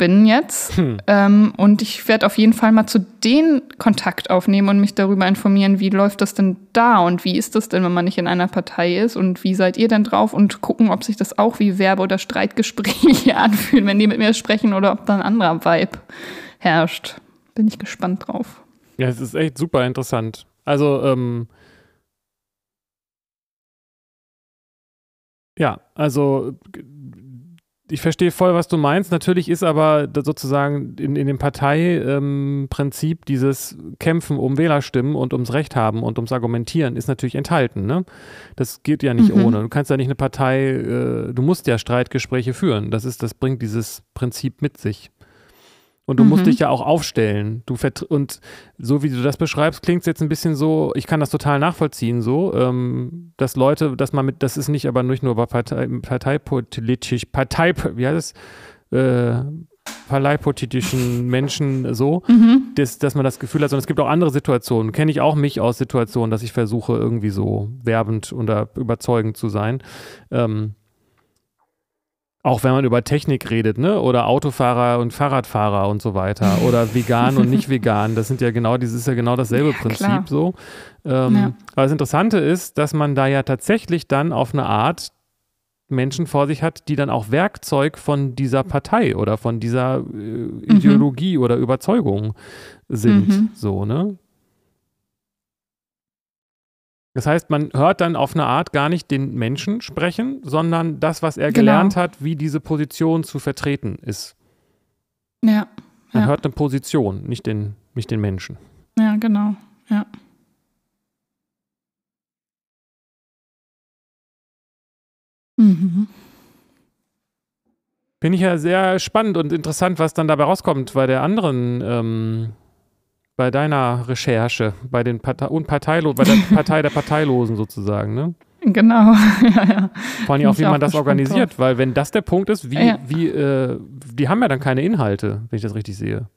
bin jetzt. Hm. Ähm, und ich werde auf jeden Fall mal zu denen Kontakt aufnehmen und mich darüber informieren, wie läuft das denn da und wie ist das denn, wenn man nicht in einer Partei ist und wie seid ihr denn drauf und gucken, ob sich das auch wie Werbe- oder Streitgespräche anfühlen, wenn die mit mir sprechen oder ob da ein anderer Vibe herrscht. Bin ich gespannt drauf. Ja, es ist echt super interessant. Also, ähm, ja, also ich verstehe voll, was du meinst. Natürlich ist aber sozusagen in, in dem Parteiprinzip ähm, dieses Kämpfen um Wählerstimmen und ums Recht haben und ums Argumentieren ist natürlich enthalten. Ne? Das geht ja nicht mhm. ohne. Du kannst ja nicht eine Partei, äh, du musst ja Streitgespräche führen. Das ist, das bringt dieses Prinzip mit sich. Und du mhm. musst dich ja auch aufstellen. Du und so wie du das beschreibst, klingt es jetzt ein bisschen so, ich kann das total nachvollziehen, so, ähm, dass Leute, dass man mit, das ist nicht aber nicht nur bei Partei, parteipolitisch, Partei, wie heißt es, äh, parteipolitischen Menschen so, mhm. dass, dass man das Gefühl hat, sondern es gibt auch andere Situationen. Kenne ich auch mich aus Situationen, dass ich versuche, irgendwie so werbend oder überzeugend zu sein. Ähm, auch wenn man über Technik redet, ne? Oder Autofahrer und Fahrradfahrer und so weiter. Oder vegan und nicht vegan. Das sind ja genau, dieses ist ja genau dasselbe ja, Prinzip klar. so. Ähm, ja. Aber das Interessante ist, dass man da ja tatsächlich dann auf eine Art Menschen vor sich hat, die dann auch Werkzeug von dieser Partei oder von dieser äh, Ideologie mhm. oder Überzeugung sind. Mhm. So, ne? Das heißt, man hört dann auf eine Art gar nicht den Menschen sprechen, sondern das, was er genau. gelernt hat, wie diese Position zu vertreten ist. Ja. Man ja. hört eine Position, nicht den, nicht den Menschen. Ja, genau. Ja. Mhm. Finde ich ja sehr spannend und interessant, was dann dabei rauskommt bei der anderen ähm, bei deiner Recherche, bei den Partei Unparteilo bei der Partei der Parteilosen sozusagen, ne? Genau, ja, ja. Vor allem auch, wie man das organisiert, drauf. weil wenn das der Punkt ist, wie, ja. wie, äh, die haben ja dann keine Inhalte, wenn ich das richtig sehe.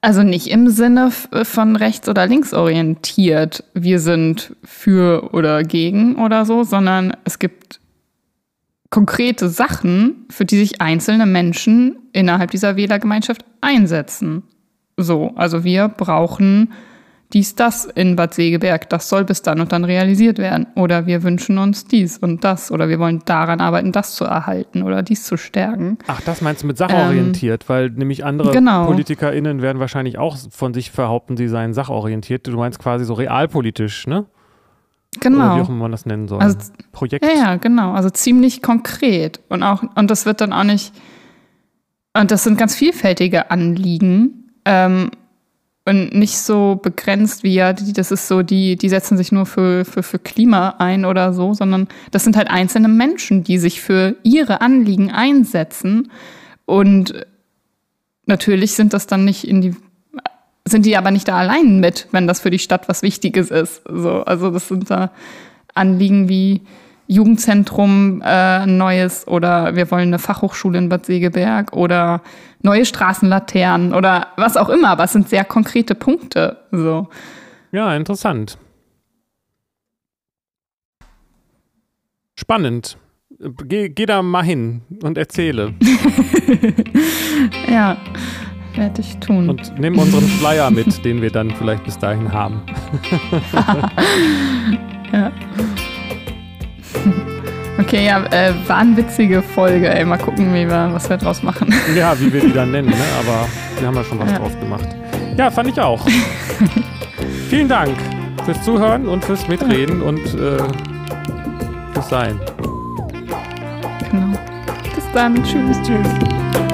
Also nicht im Sinne von rechts oder links orientiert, wir sind für oder gegen oder so, sondern es gibt konkrete Sachen, für die sich einzelne Menschen innerhalb dieser Wählergemeinschaft einsetzen. So, also wir brauchen dies, das in Bad Segeberg, das soll bis dann und dann realisiert werden. Oder wir wünschen uns dies und das. Oder wir wollen daran arbeiten, das zu erhalten oder dies zu stärken. Ach, das meinst du mit sachorientiert, ähm, weil nämlich andere genau. PolitikerInnen werden wahrscheinlich auch von sich behaupten, sie seien sachorientiert. Du meinst quasi so realpolitisch, ne? Genau. Oder wie auch immer man das nennen soll. Also, Projekt. Ja, ja, genau. Also ziemlich konkret. Und auch, und das wird dann auch nicht, und das sind ganz vielfältige Anliegen, ähm, und nicht so begrenzt wie ja, die, das ist so, die, die setzen sich nur für, für, für Klima ein oder so, sondern das sind halt einzelne Menschen, die sich für ihre Anliegen einsetzen. Und natürlich sind das dann nicht in die, sind die aber nicht da allein mit, wenn das für die Stadt was Wichtiges ist. So, also das sind da Anliegen wie Jugendzentrum äh, neues oder wir wollen eine Fachhochschule in Bad Segeberg oder neue Straßenlaternen oder was auch immer, aber es sind sehr konkrete Punkte. So. Ja, interessant. Spannend. Geh, geh da mal hin und erzähle. ja, werde ich tun. Und nimm unseren Flyer mit, den wir dann vielleicht bis dahin haben. ja. Okay, ja, äh, war eine witzige Folge, ey. Mal gucken, wie wir, was wir draus machen. Ja, wie wir die dann nennen, ne? Aber wir haben ja schon was ja. draus gemacht. Ja, fand ich auch. Vielen Dank fürs Zuhören und fürs Mitreden und äh, fürs Sein. Genau. Bis dann. Tschüss. Tschüss.